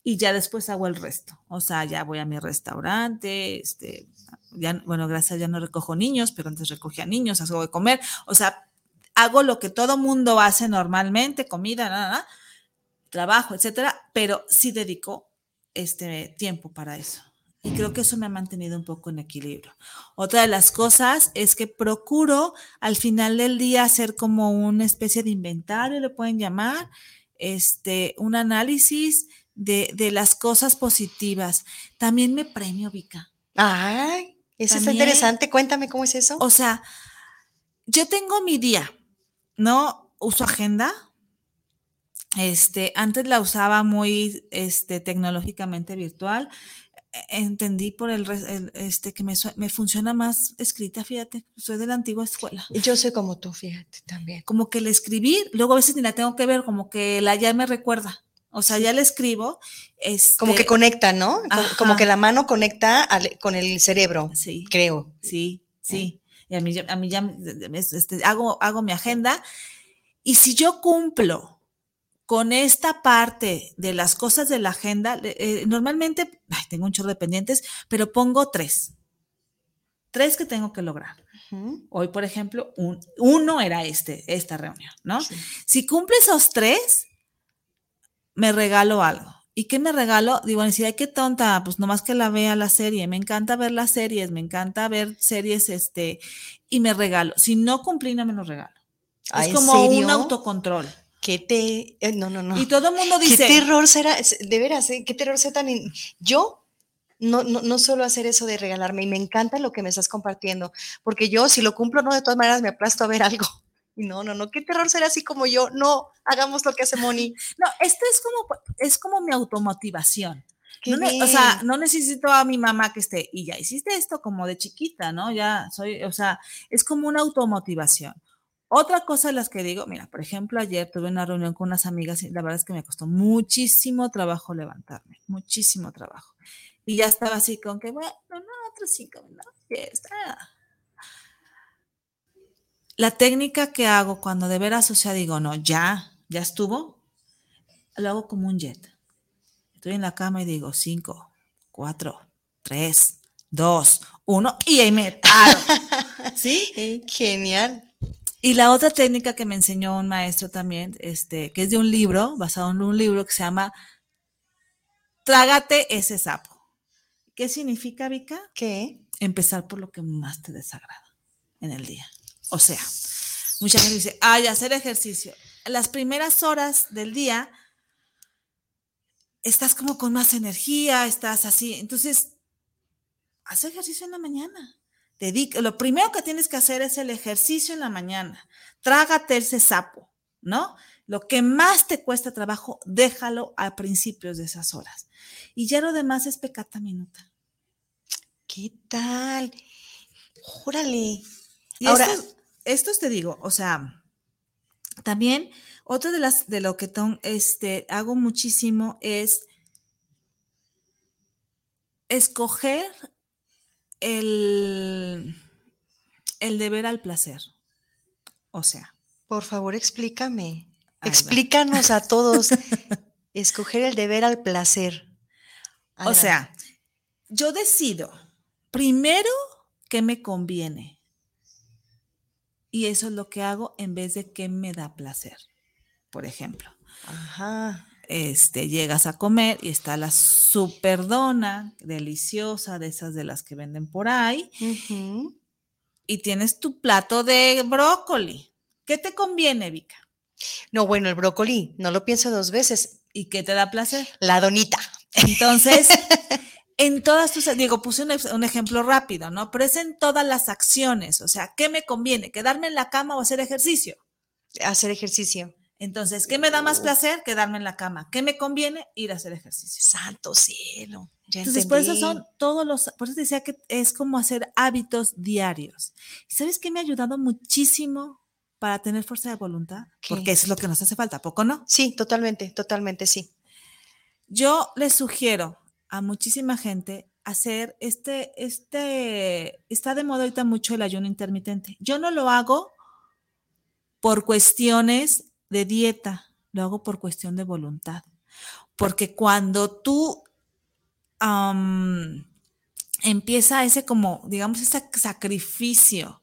Y ya después hago el resto. O sea, ya voy a mi restaurante, este, ya, bueno, gracias, ya no recojo niños, pero antes recogía niños, hago de comer. O sea, hago lo que todo mundo hace normalmente, comida, nada, nada trabajo, etcétera, pero sí dedico este tiempo para eso. Y creo que eso me ha mantenido un poco en equilibrio. Otra de las cosas es que procuro al final del día hacer como una especie de inventario, le pueden llamar, este, un análisis de, de las cosas positivas. También me premio, Vika. Ay, eso está interesante. Cuéntame cómo es eso. O sea, yo tengo mi día, ¿no? Uso agenda, este, antes la usaba muy este, tecnológicamente virtual. E, entendí por el, este que me, me, funciona más escrita, fíjate, soy de la antigua escuela. Yo soy como tú, fíjate, también. Como que le escribí, luego a veces ni la tengo que ver, como que la ya me recuerda. O sea, ya le escribo. Este, como que conecta, ¿no? Como que la mano conecta con el cerebro, sí, creo. Sí, sí. Y a mí, a mí ya este, hago, hago mi agenda. Y si yo cumplo con esta parte de las cosas de la agenda, eh, normalmente, tengo un chorro de pendientes, pero pongo tres. Tres que tengo que lograr. Hoy, por ejemplo, uno era este, esta reunión, ¿no? Si cumple esos tres, me regalo algo. ¿Y qué me regalo? Digo, si hay qué tonta, pues nomás que la vea la serie. Me encanta ver las series, me encanta ver series, este, y me regalo. Si no cumplí, no me lo regalo. Es como un autocontrol. ¿Qué te.? Eh, no, no, no. Y todo el mundo dice. ¿Qué terror será? De veras, ¿eh? ¿qué terror será tan.? Yo no, no, no suelo hacer eso de regalarme y me encanta lo que me estás compartiendo, porque yo, si lo cumplo, no, de todas maneras me aplasto a ver algo. [laughs] No, no, no, qué terror será así como yo. No, hagamos lo que hace Moni. [laughs] No, esto es como, es como mi automotivación. No o sea, no necesito a mi mamá que esté, y ya hiciste esto como de chiquita, ¿no? Ya soy, o sea, es como una automotivación. Otra cosa de las que digo, mira, por ejemplo, ayer tuve una reunión con unas amigas y la verdad es que me costó muchísimo trabajo levantarme, muchísimo trabajo. Y ya estaba así con que, bueno, no, otros cinco minutos, ya está. La técnica que hago cuando de veras, o sea, digo, no, ya, ya estuvo, lo hago como un jet. Estoy en la cama y digo, cinco, cuatro, tres, dos, uno, y ahí me paro. [laughs] ¿Sí? Genial. Y la otra técnica que me enseñó un maestro también, este, que es de un libro, basado en un libro que se llama Trágate ese sapo. ¿Qué significa, Vika? ¿Qué? Empezar por lo que más te desagrada en el día. O sea, mucha gente dice, ay, hacer ejercicio. Las primeras horas del día estás como con más energía, estás así. Entonces, haz ejercicio en la mañana. Dedica, lo primero que tienes que hacer es el ejercicio en la mañana. Trágate ese sapo, ¿no? Lo que más te cuesta trabajo, déjalo a principios de esas horas. Y ya lo demás es pecata minuta. ¿Qué tal? Órale. Y Ahora- estos, estos te digo, o sea, también otra de las de lo que ton- este, hago muchísimo es escoger el, el deber al placer. O sea, Por favor, explícame. Explícanos a todos. [laughs] Escoger el deber al placer. o sea, yo decido primero qué me conviene. Y eso es lo que hago en vez de qué me da placer. Por ejemplo. Ajá. Este, llegas a comer y está la super dona deliciosa de esas de las que venden por ahí y tienes tu plato de brócoli. ¿Qué te conviene, Vika? No, bueno, el brócoli, no lo pienso dos veces. ¿Y qué te da placer? La donita. Entonces, [laughs] en todas tus, digo, puse un, un ejemplo rápido, ¿no? Pero es en todas las acciones, o sea, ¿qué me conviene? ¿Quedarme en la cama o hacer ejercicio? Hacer ejercicio. Entonces, ¿qué me da más placer? Quedarme en la cama. ¿Qué me conviene? Ir a hacer ejercicio. Santo cielo. Ya Entonces, por eso son todos los, por eso te decía que es como hacer hábitos diarios. ¿Y sabes qué me ha ayudado muchísimo para tener fuerza de voluntad? ¿Qué? Porque eso es lo que nos hace falta, ¿a poco no? Sí, totalmente, totalmente, sí. Yo les sugiero a muchísima gente hacer este, este, está de moda ahorita mucho el ayuno intermitente. Yo no lo hago por cuestiones de dieta, lo hago por cuestión de voluntad. Porque cuando tú am, empieza ese como, digamos, ese sacrificio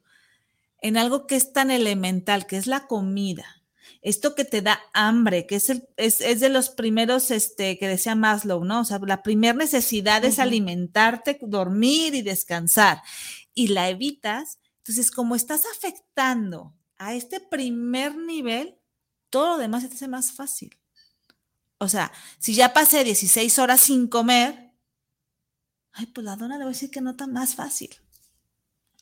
en algo que es tan elemental, que es la comida, esto que te da hambre, que es, el, es, es de los primeros este, que decía Maslow, ¿no? O sea, la primera necesidad es alimentarte, dormir y descansar, y la evitas, entonces como estás afectando a este primer nivel, todo lo demás se te hace más fácil. O sea, si ya pasé 16 horas sin comer, ay, pues la dona le voy a decir que no tan más fácil.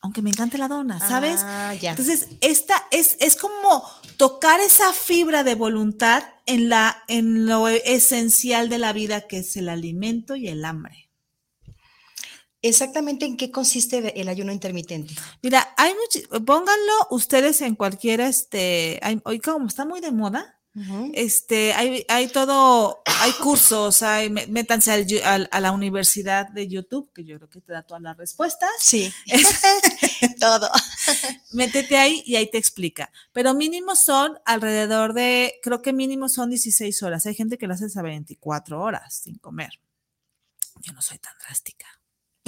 Aunque me encante la dona, ¿sabes? Ah, ya. Entonces, esta es, es como tocar esa fibra de voluntad en, la, en lo esencial de la vida, que es el alimento y el hambre. Exactamente en qué consiste el ayuno intermitente. Mira, hay mucho, pónganlo ustedes en cualquiera, este, hay- hoy como está muy de moda, este, hay, hay todo, hay cursos, hay, mé- métanse al yu- al- a la universidad de YouTube, que yo creo que te da todas las respuestas. Sí, [laughs] todo. Métete ahí y ahí te explica. Pero mínimo son alrededor de, creo que mínimo son 16 horas. Hay gente que lo hace hasta 24 horas sin comer. Yo no soy tan drástica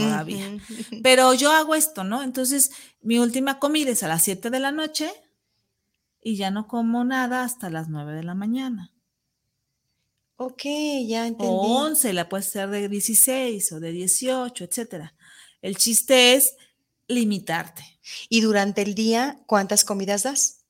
todavía. Pero yo hago esto, ¿no? Entonces, mi última comida es a las 7 de la noche y ya no como nada hasta las 9 de la mañana. Ok, ya entendí. O 11, la puedes hacer de 16 o de 18, etcétera. El chiste es limitarte. ¿Y durante el día cuántas comidas das?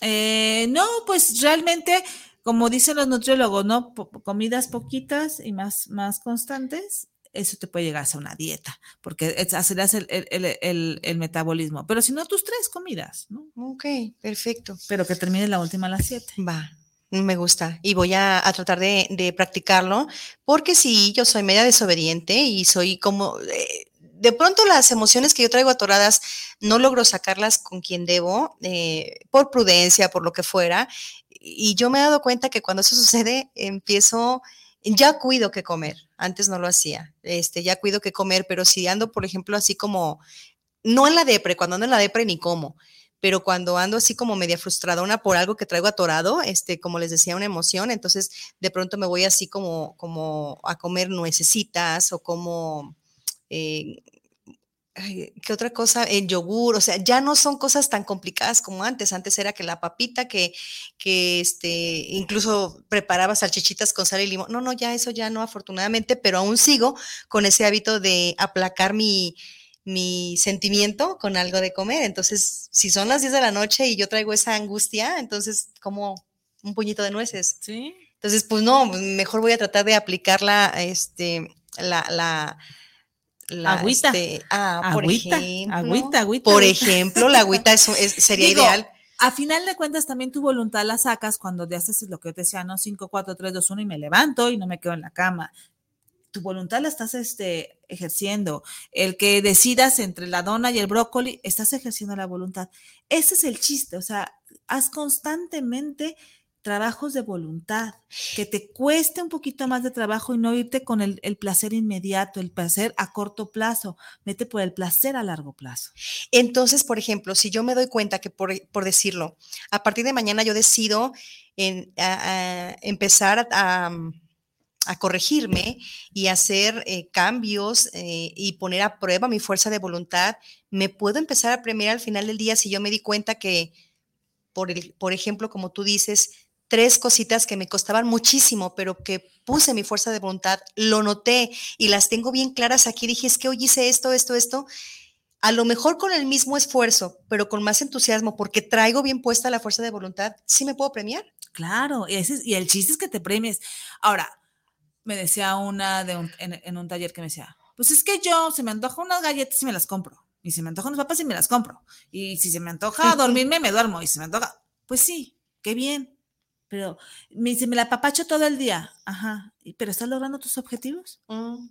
Eh, no, pues realmente, como dicen los nutriólogos, ¿no? Comidas poquitas y más, más constantes, eso te puede llegar a ser una dieta, porque es- aceleras el, el- el- metabolismo. Pero si no, tus tres comidas, ¿no? Ok, perfecto. Pero que termine la última a las siete. Va. Me gusta y voy a, a tratar de, de, practicarlo porque sí, yo soy media desobediente y soy como, eh, de pronto las emociones que yo traigo atoradas no logro sacarlas con quien debo, eh, por prudencia, por lo que fuera. Y yo me he dado cuenta que cuando eso sucede, empiezo, ya cuido que comer. Antes no lo hacía, este, ya cuido que comer, pero si ando, por ejemplo, así como, no en la depre, cuando ando en la depre ni como, pero cuando ando así como media frustradona por algo que traigo atorado, este, como les decía, una emoción, entonces de pronto me voy así como, como a comer nuecesitas o como, eh, ¿qué otra cosa? El yogur, o sea, ya no son cosas tan complicadas como antes. Antes era que la papita, que, que este, incluso preparaba salchichitas con sal y limón. No, no, ya eso ya no, afortunadamente, pero aún sigo con ese hábito de aplacar mi, mi sentimiento con algo de comer. Entonces, si son las 10 de la noche y yo traigo esa angustia, entonces como un puñito de nueces. Sí. Entonces, pues no, mejor voy a tratar de aplicarla, este, la, la, la agüita. Este, ah, por agüita, ejemplo, agüita, agüita. Por ejemplo, la agüita es, es, sería Digo, ideal. A final de cuentas, también tu voluntad la sacas cuando te haces lo que yo te decía, no, 5, 4, 3, 2, 1 y me levanto y no me quedo en la cama tu voluntad la estás este, ejerciendo. El que decidas entre la dona y el brócoli, estás ejerciendo la voluntad. Ese es el chiste, o sea, haz constantemente trabajos de voluntad, que te cueste un poquito más de trabajo y no irte con el, el, placer inmediato, el placer a corto plazo, vete por el placer a largo plazo. Entonces, por ejemplo, si yo me doy cuenta que, por, por decirlo, a partir de mañana yo decido en, empezar a, a a corregirme y hacer eh, cambios eh, y poner a prueba mi fuerza de voluntad, me puedo empezar a premiar al final del día si yo me di cuenta que, por, el, por ejemplo, como tú dices, tres cositas que me costaban muchísimo, pero que puse mi fuerza de voluntad, lo noté y las tengo bien claras aquí. Dije, es que hoy hice esto, esto, esto. A lo mejor con el mismo esfuerzo, pero con más entusiasmo, porque traigo bien puesta la fuerza de voluntad, ¿sí me puedo premiar? Claro, y, ese es, y el chiste es que te premies. Ahora, me decía una de un, en, en, un taller que me decía, pues es que yo se me antoja unas galletas y me las compro. Y si me antojan unas papas y me las compro. Y si se me antoja [laughs] dormirme, me duermo. Y si me antoja, pues sí, qué bien. Pero me dice, me la papacho todo el día. Ajá. ¿Pero estás logrando tus objetivos? Mm.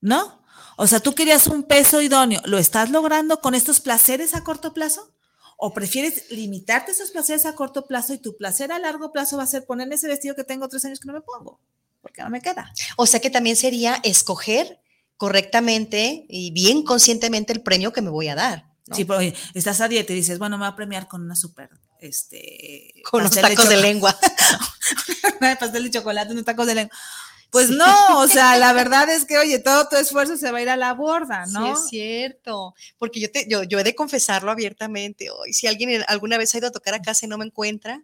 ¿No? O sea, tú querías un peso idóneo. ¿Lo estás logrando con estos placeres a corto plazo? ¿O prefieres limitarte esos placeres a corto plazo y tu placer a largo plazo va a ser ponerme ese vestido que tengo tres años que no me pongo? porque no me queda. O sea que también sería escoger correctamente y bien conscientemente el premio que me voy a dar. ¿No? Sí, pero estás a dieta y dices, bueno, me voy a premiar con una súper, este... Con unos tacos de, [laughs] de lengua. una pastel de chocolate, unos tacos de lengua. Pues no, o sea, la verdad es que, oye, todo tu esfuerzo se va a ir a la borda, ¿no? Sí, es cierto, porque yo, te, yo, yo he de confesarlo abiertamente hoy. Si alguien alguna vez ha ido a tocar a casa y no me encuentra,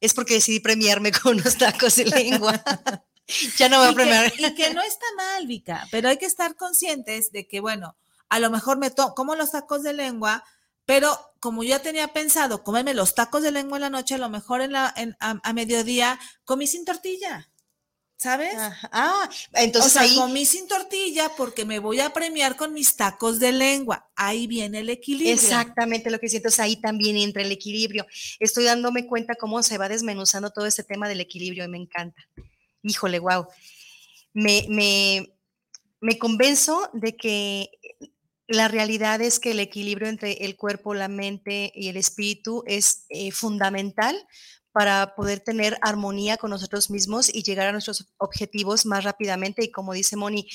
es porque decidí premiarme con unos tacos de lengua. [laughs] ya no voy a premiar. Que, y que no está mal, Vika, pero hay que estar conscientes de que, bueno, a lo mejor me to como los tacos de lengua, pero como yo ya tenía pensado comerme los tacos de lengua en la noche, a lo mejor en la, en, a, a, mediodía comí sin tortilla. ¿Sabes? Ah, entonces o sea, ahí... comí sin tortilla porque me voy a premiar con mis tacos de lengua. Ahí viene el equilibrio. Exactamente lo que siento, es ahí también entra el equilibrio. Estoy dándome cuenta cómo se va desmenuzando todo este tema del equilibrio y me encanta híjole, wow, me, me, me convenzo de que la realidad es que el equilibrio entre el cuerpo, la mente y el espíritu es eh, fundamental para poder tener armonía con nosotros mismos y llegar a nuestros objetivos más rápidamente. Y como dice Moni,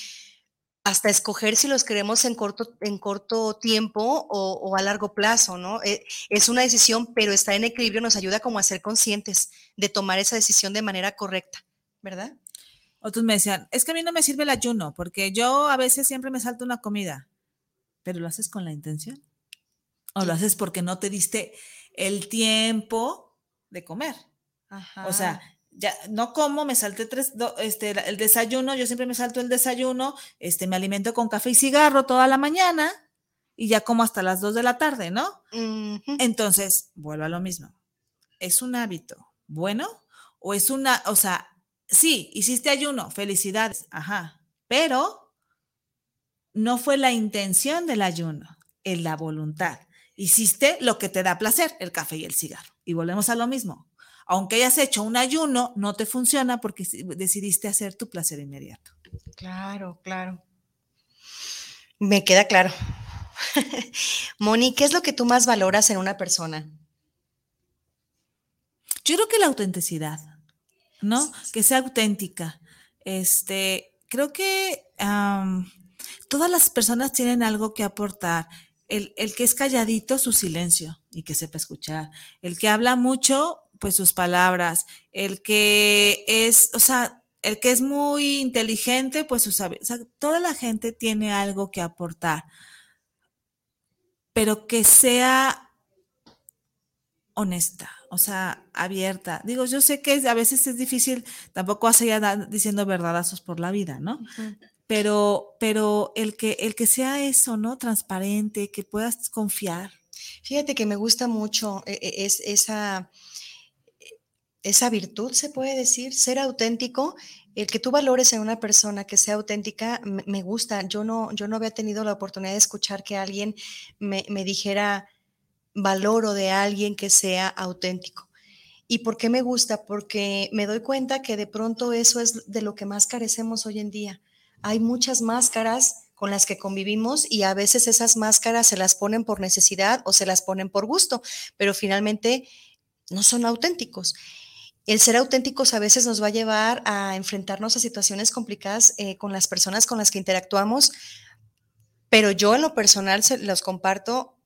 hasta escoger si los queremos en corto, en corto tiempo o, o a largo plazo, ¿no? Eh, es una decisión, pero estar en equilibrio nos ayuda como a ser conscientes de tomar esa decisión de manera correcta. ¿verdad? Otros me decían, es que a mí no me sirve el ayuno, porque yo a veces siempre me salto una comida, pero lo haces con la intención. O lo haces porque no te diste el tiempo de comer. Ajá. O sea, ya no como, me salté tres, do, este, el desayuno, yo siempre me salto el desayuno, este, me alimento con café y cigarro toda la mañana y ya como hasta las dos de la tarde, ¿no? Uh -huh. Entonces, vuelvo a lo mismo. ¿Es un hábito bueno? ¿O es una, o sea, sí, hiciste ayuno, felicidades, ajá, pero no fue la intención del ayuno, es la voluntad. Hiciste lo que te da placer, el café y el cigarro. Y volvemos a lo mismo. aunque hayas hecho un ayuno, no te funciona porque decidiste hacer tu placer inmediato. Claro, claro. Me queda claro. [laughs] Moni, ¿qué es lo que tú más valoras en una persona? Yo creo que la autenticidad, ¿no? Que sea auténtica. Este, creo que todas las personas tienen algo que aportar. El, el, que es calladito, su silencio y que sepa escuchar. El que habla mucho, pues sus palabras. El que es, o sea, el que es muy inteligente, pues su sabe. O sea, toda la gente tiene algo que aportar, pero que sea honesta, o sea, abierta. Digo, yo sé que a veces es difícil, tampoco vas a diciendo verdadazos por la vida, ¿no? Pero, pero el que, el que sea eso, ¿no? Transparente, que puedas confiar. Fíjate que me gusta mucho e, e, es, esa, esa virtud, se puede decir, ser auténtico. El que tú valores en una persona que sea auténtica, me, gusta. Yo no, yo no había tenido la oportunidad de escuchar que alguien me, me dijera, valoro de alguien que sea auténtico. ¿Y por qué me gusta? Porque me doy cuenta que de pronto eso es de lo que más carecemos hoy en día. Hay muchas máscaras con las que convivimos y a veces esas máscaras se las ponen por necesidad o se las ponen por gusto, pero finalmente no son auténticos. El ser auténticos a veces nos va a llevar a enfrentarnos a situaciones complicadas eh, con las personas con las que interactuamos, pero yo en lo personal los comparto,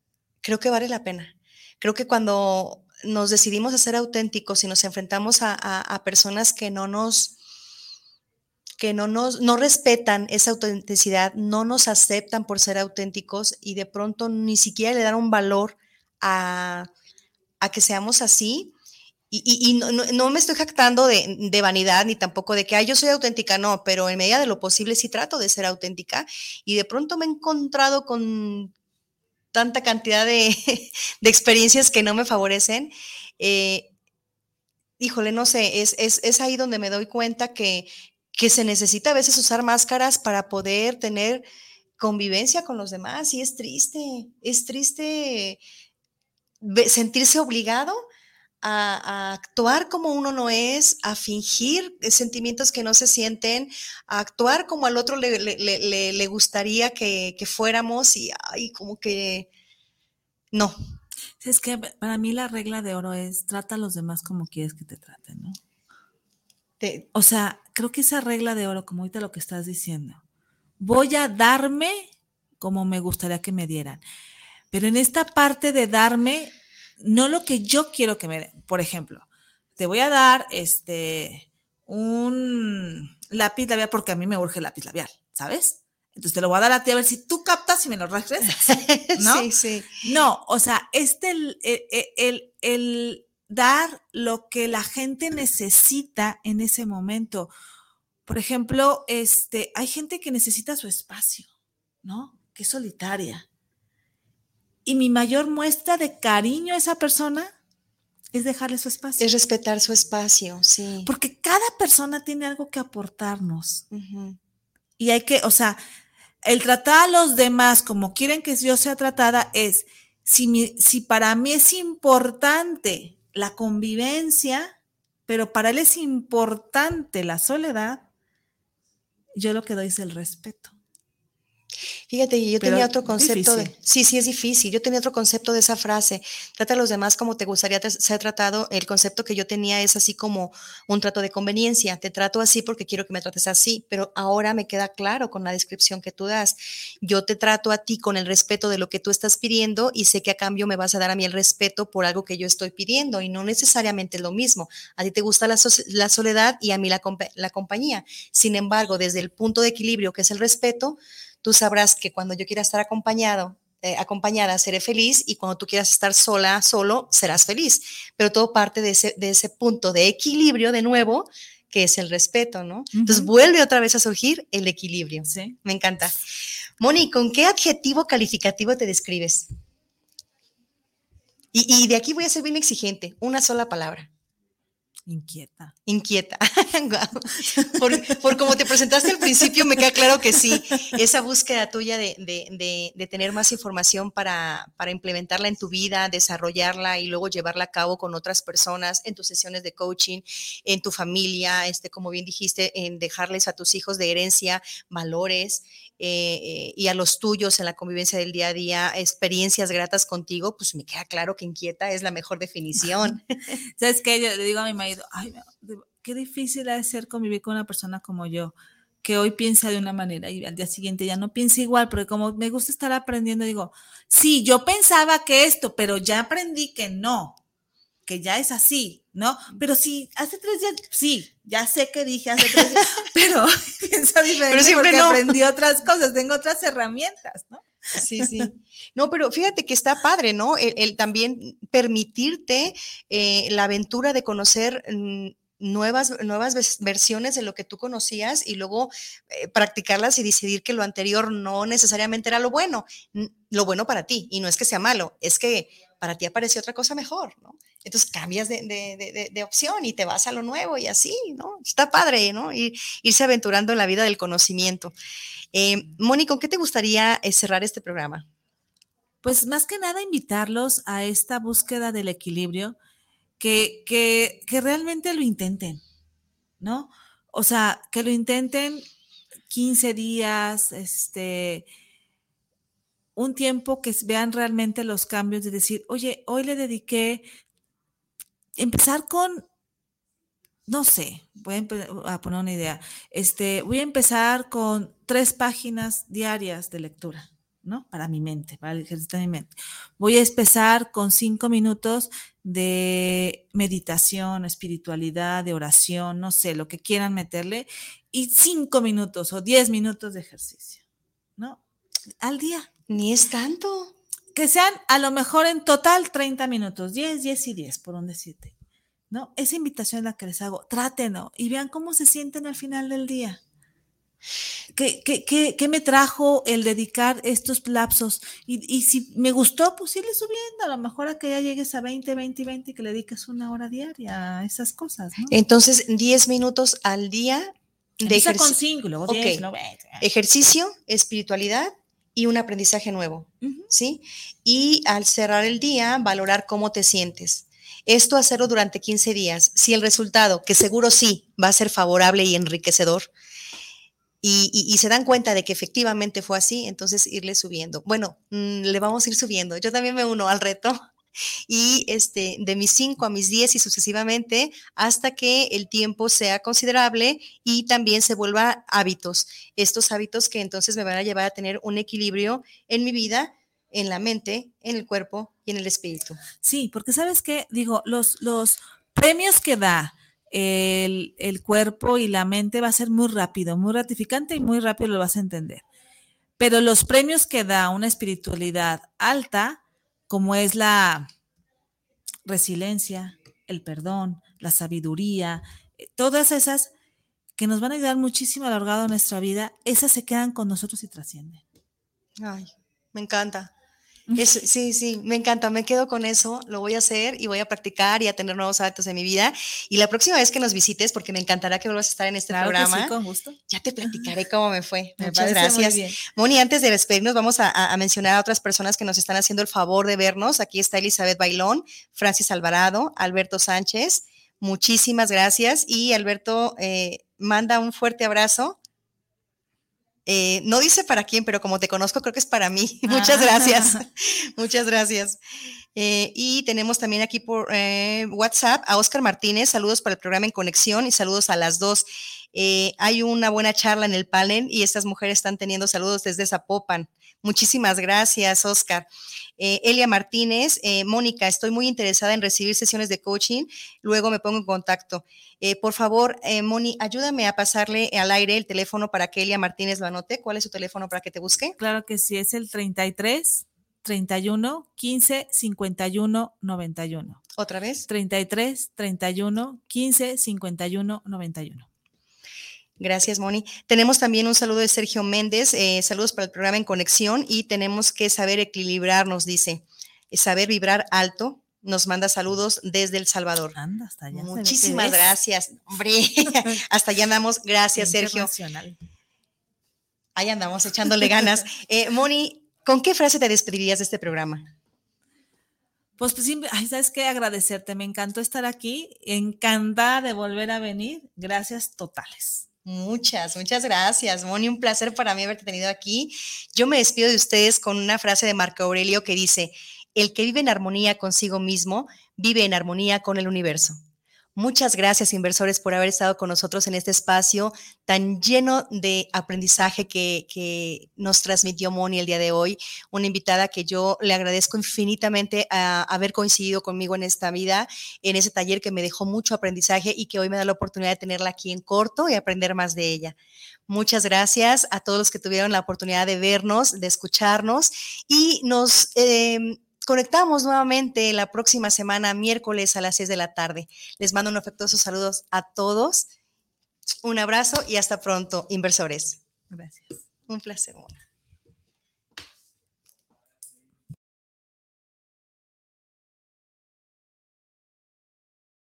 creo que vale la pena. Creo que cuando nos decidimos a ser auténticos y nos enfrentamos a, personas que no nos que no nos no respetan esa autenticidad, no nos aceptan por ser auténticos y de pronto ni siquiera le dan un valor a, a que seamos así. Y, no, me estoy jactando de, de, vanidad ni tampoco de que Ay, yo soy auténtica, no, pero en medida de lo posible sí trato de ser auténtica y de pronto me he encontrado con tanta cantidad de, [laughs] experiencias que no me favorecen. Eh, híjole, no sé, es, es, ahí donde me doy cuenta que, que se necesita a veces usar máscaras para poder tener convivencia con los demás y es triste, es triste sentirse obligado a, actuar como uno no es, a fingir sentimientos que no se sienten, a actuar como al otro le, le, gustaría que, fuéramos y ay, como que no. Es que para mí la regla de oro es trata a los demás como quieres que te traten, ¿no? O sea, creo que esa regla de oro, como ahorita lo que estás diciendo, voy a darme como me gustaría que me dieran. Pero en esta parte de darme, no lo que yo quiero que me den. Por ejemplo, te voy a dar este un lápiz labial porque a mí me urge el lápiz labial, ¿sabes? Entonces te lo voy a dar a ti a ver si tú captas y me lo regresas, [laughs] ¿no? Sí, sí. No, o sea, este, el, el, el, dar lo que la gente necesita en ese momento. Por ejemplo, este, hay gente que necesita su espacio, ¿no? Que es solitaria. Y mi mayor muestra de cariño a esa persona es dejarle su espacio. Es respetar su espacio, sí. Porque cada persona tiene algo que aportarnos. Y hay que, o sea, el tratar a los demás como quieren que yo sea tratada es, si, si para mí es importante la convivencia, pero para él es importante la soledad, yo lo que doy es el respeto. Fíjate, yo tenía otro concepto de, sí, sí es difícil, yo tenía otro concepto de esa frase, trata a los demás como te gustaría ser tratado, el concepto que yo tenía es así como un trato de conveniencia, te trato así porque quiero que me trates así, pero ahora me queda claro con la descripción que tú das, yo te trato a ti con el respeto de lo que tú estás pidiendo y sé que a cambio me vas a dar a mí el respeto por algo que yo estoy pidiendo y no necesariamente lo mismo, a ti te gusta la, la soledad y a mí la, la compañía, sin embargo, desde el punto de equilibrio que es el respeto, tú sabrás que cuando yo quiera estar acompañado, eh, acompañada, seré feliz y cuando tú quieras estar sola, solo, serás feliz. Pero todo parte de ese, de ese punto de equilibrio de nuevo, que es el respeto, ¿no? Entonces vuelve otra vez a surgir el equilibrio. Sí. Me encanta. Moni, ¿con qué adjetivo calificativo te describes? Y, y, de aquí voy a ser bien exigente, una sola palabra. Inquieta. Inquieta. [laughs] por, por como te presentaste al principio, me queda claro que sí. Esa búsqueda tuya de, de, de, tener más información para, para, implementarla en tu vida, desarrollarla y luego llevarla a cabo con otras personas en tus sesiones de coaching, en tu familia, este, como bien dijiste, en dejarles a tus hijos de herencia valores eh, eh, y a los tuyos en la convivencia del día a día, experiencias gratas contigo, pues me queda claro que inquieta es la mejor definición. [laughs] ¿Sabes qué? Yo le digo a mi marido, ay, qué difícil es ser convivir con una persona como yo, que hoy piensa de una manera y al día siguiente ya no piensa igual, porque como me gusta estar aprendiendo, digo, sí, yo pensaba que esto, pero ya aprendí que no, que ya es así, ¿no? Pero sí, hace tres días, sí, ya sé que dije hace tres [laughs] días, [laughs] pero [laughs] pienso diferente pero porque no. aprendí otras cosas, tengo otras herramientas, ¿no? Sí, sí. No, pero fíjate que está padre, ¿no? El, el también permitirte eh, la aventura de conocer mm, nuevas, nuevas versiones de lo que tú conocías y luego eh, practicarlas y decidir que lo anterior no necesariamente era lo bueno, lo bueno para ti. Y no es que sea malo, es que para ti apareció otra cosa mejor, ¿no? Entonces cambias de, de, de, opción y te vas a lo nuevo y así, ¿no? Está padre, ¿no? Ir, irse aventurando en la vida del conocimiento. Eh, Moni, ¿con qué te gustaría eh, cerrar este programa? Pues más que nada invitarlos a esta búsqueda del equilibrio, que, que, que realmente lo intenten, ¿no? O sea, que lo intenten 15 días, este, un tiempo que vean realmente los cambios de decir, oye, hoy le dediqué empezar con, no sé, voy a, poner una idea, este, voy a empezar con tres páginas diarias de lectura. ¿no? Para mi mente, para el ejercicio de mi mente. Voy a empezar con cinco minutos de meditación, espiritualidad, de oración, no sé, lo que quieran meterle, y cinco minutos o diez minutos de ejercicio, ¿no? Al día. Ni es tanto que sean a lo mejor en total 30 minutos, 10, 10 y 10, por un decirte. ¿No? Esa invitación es la que les hago. Trátenlo y vean cómo se sienten al final del día. ¿Qué, qué, qué, qué me trajo el dedicar estos lapsos? Y, y, si me gustó, pues irle subiendo. A lo mejor a que ya llegues a 20, 20 y 20 y que le dediques una hora diaria a esas cosas. ¿no? Entonces, 10 minutos al día de ejercicio. con 5, luego 10, okay. no 20. Ejercicio, espiritualidad, y un aprendizaje nuevo, uh -huh. ¿sí? Y al cerrar el día, valorar cómo te sientes. Esto hacerlo durante 15 días. Si el resultado, que seguro sí, va a ser favorable y enriquecedor, y, y, y, se dan cuenta de que efectivamente fue así, entonces irle subiendo. Bueno, mmm, le vamos a ir subiendo. Yo también me uno al reto y este, de mis 5 a mis 10 y sucesivamente hasta que el tiempo sea considerable y también se vuelva hábitos. Estos hábitos que entonces me van a llevar a tener un equilibrio en mi vida, en la mente, en el cuerpo y en el espíritu. Sí, porque sabes qué, digo, los, los premios que da el, el cuerpo y la mente va a ser muy rápido, muy gratificante y muy rápido lo vas a entender. Pero los premios que da una espiritualidad alta, como es la resiliencia, el perdón, la sabiduría, eh, todas esas que nos van a ayudar muchísimo a lo largo de nuestra vida, esas se quedan con nosotros y trascienden. Ay, me encanta. Es, sí, sí, me encanta, me quedo con eso, lo voy a hacer y voy a practicar y a tener nuevos hábitos en mi vida. Y la próxima vez que nos visites, porque me encantará que vuelvas a estar en este claro programa, sí, con gusto. ya te platicaré [laughs] cómo me fue. Me Muchas gracias. Moni, antes de despedirnos, vamos a, a, mencionar a otras personas que nos están haciendo el favor de vernos. Aquí está Elizabeth Bailón, Francis Alvarado, Alberto Sánchez. Muchísimas gracias. Y Alberto eh, manda un fuerte abrazo eh, no dice para quién, pero como te conozco, creo que es para mí. [laughs] Ah. Muchas gracias. [laughs] Muchas gracias. Eh, y tenemos también aquí por eh, WhatsApp a Oscar Martínez. Saludos para el programa En Conexión y saludos a las dos. Eh, hay una buena charla en el panel y estas mujeres están teniendo saludos desde Zapopan. Muchísimas gracias, Oscar. Eh, Elia Martínez, eh, Mónica, estoy muy interesada en recibir sesiones de coaching, luego me pongo en contacto. Por favor, Moni, ayúdame a pasarle al aire el teléfono para que Elia Martínez lo anote. ¿Cuál es su teléfono para que te busque? Claro que sí, es el 33 31 15 51 91. ¿Otra vez? 33 31 15 51 91. Gracias, Moni. Tenemos también un saludo de Sergio Méndez. Eh, saludos para el programa En Conexión y tenemos que saber equilibrarnos, dice. Saber vibrar alto, nos manda saludos desde El Salvador. Anda, hasta allá. Muchísimas gracias. Hombre, [laughs] hasta allá andamos. Gracias, Sergio. Ahí andamos echándole ganas. Eh, Moni, ¿con qué frase te despedirías de este programa? Pues, pues sí, ay, ¿sabes qué? Agradecerte. Me encantó estar aquí. Encantada de volver a venir. Gracias totales. Muchas, muchas gracias, Moni. Un placer para mí haberte tenido aquí. Yo me despido de ustedes con una frase de Marco Aurelio que dice, el que vive en armonía consigo mismo, vive en armonía con el universo. Muchas gracias, inversores, por haber estado con nosotros en este espacio tan lleno de aprendizaje que, nos transmitió Moni el día de hoy. Una invitada que yo le agradezco infinitamente a haber coincidido conmigo en esta vida, en ese taller que me dejó mucho aprendizaje y que hoy me da la oportunidad de tenerla aquí en corto y aprender más de ella. Muchas gracias a todos los que tuvieron la oportunidad de vernos, de escucharnos y nos... eh, Conectamos nuevamente la próxima semana, miércoles a las 6 de la tarde. Les mando un afectuoso saludos a todos. Un abrazo y hasta pronto, inversores. Gracias. Un placer. Mona.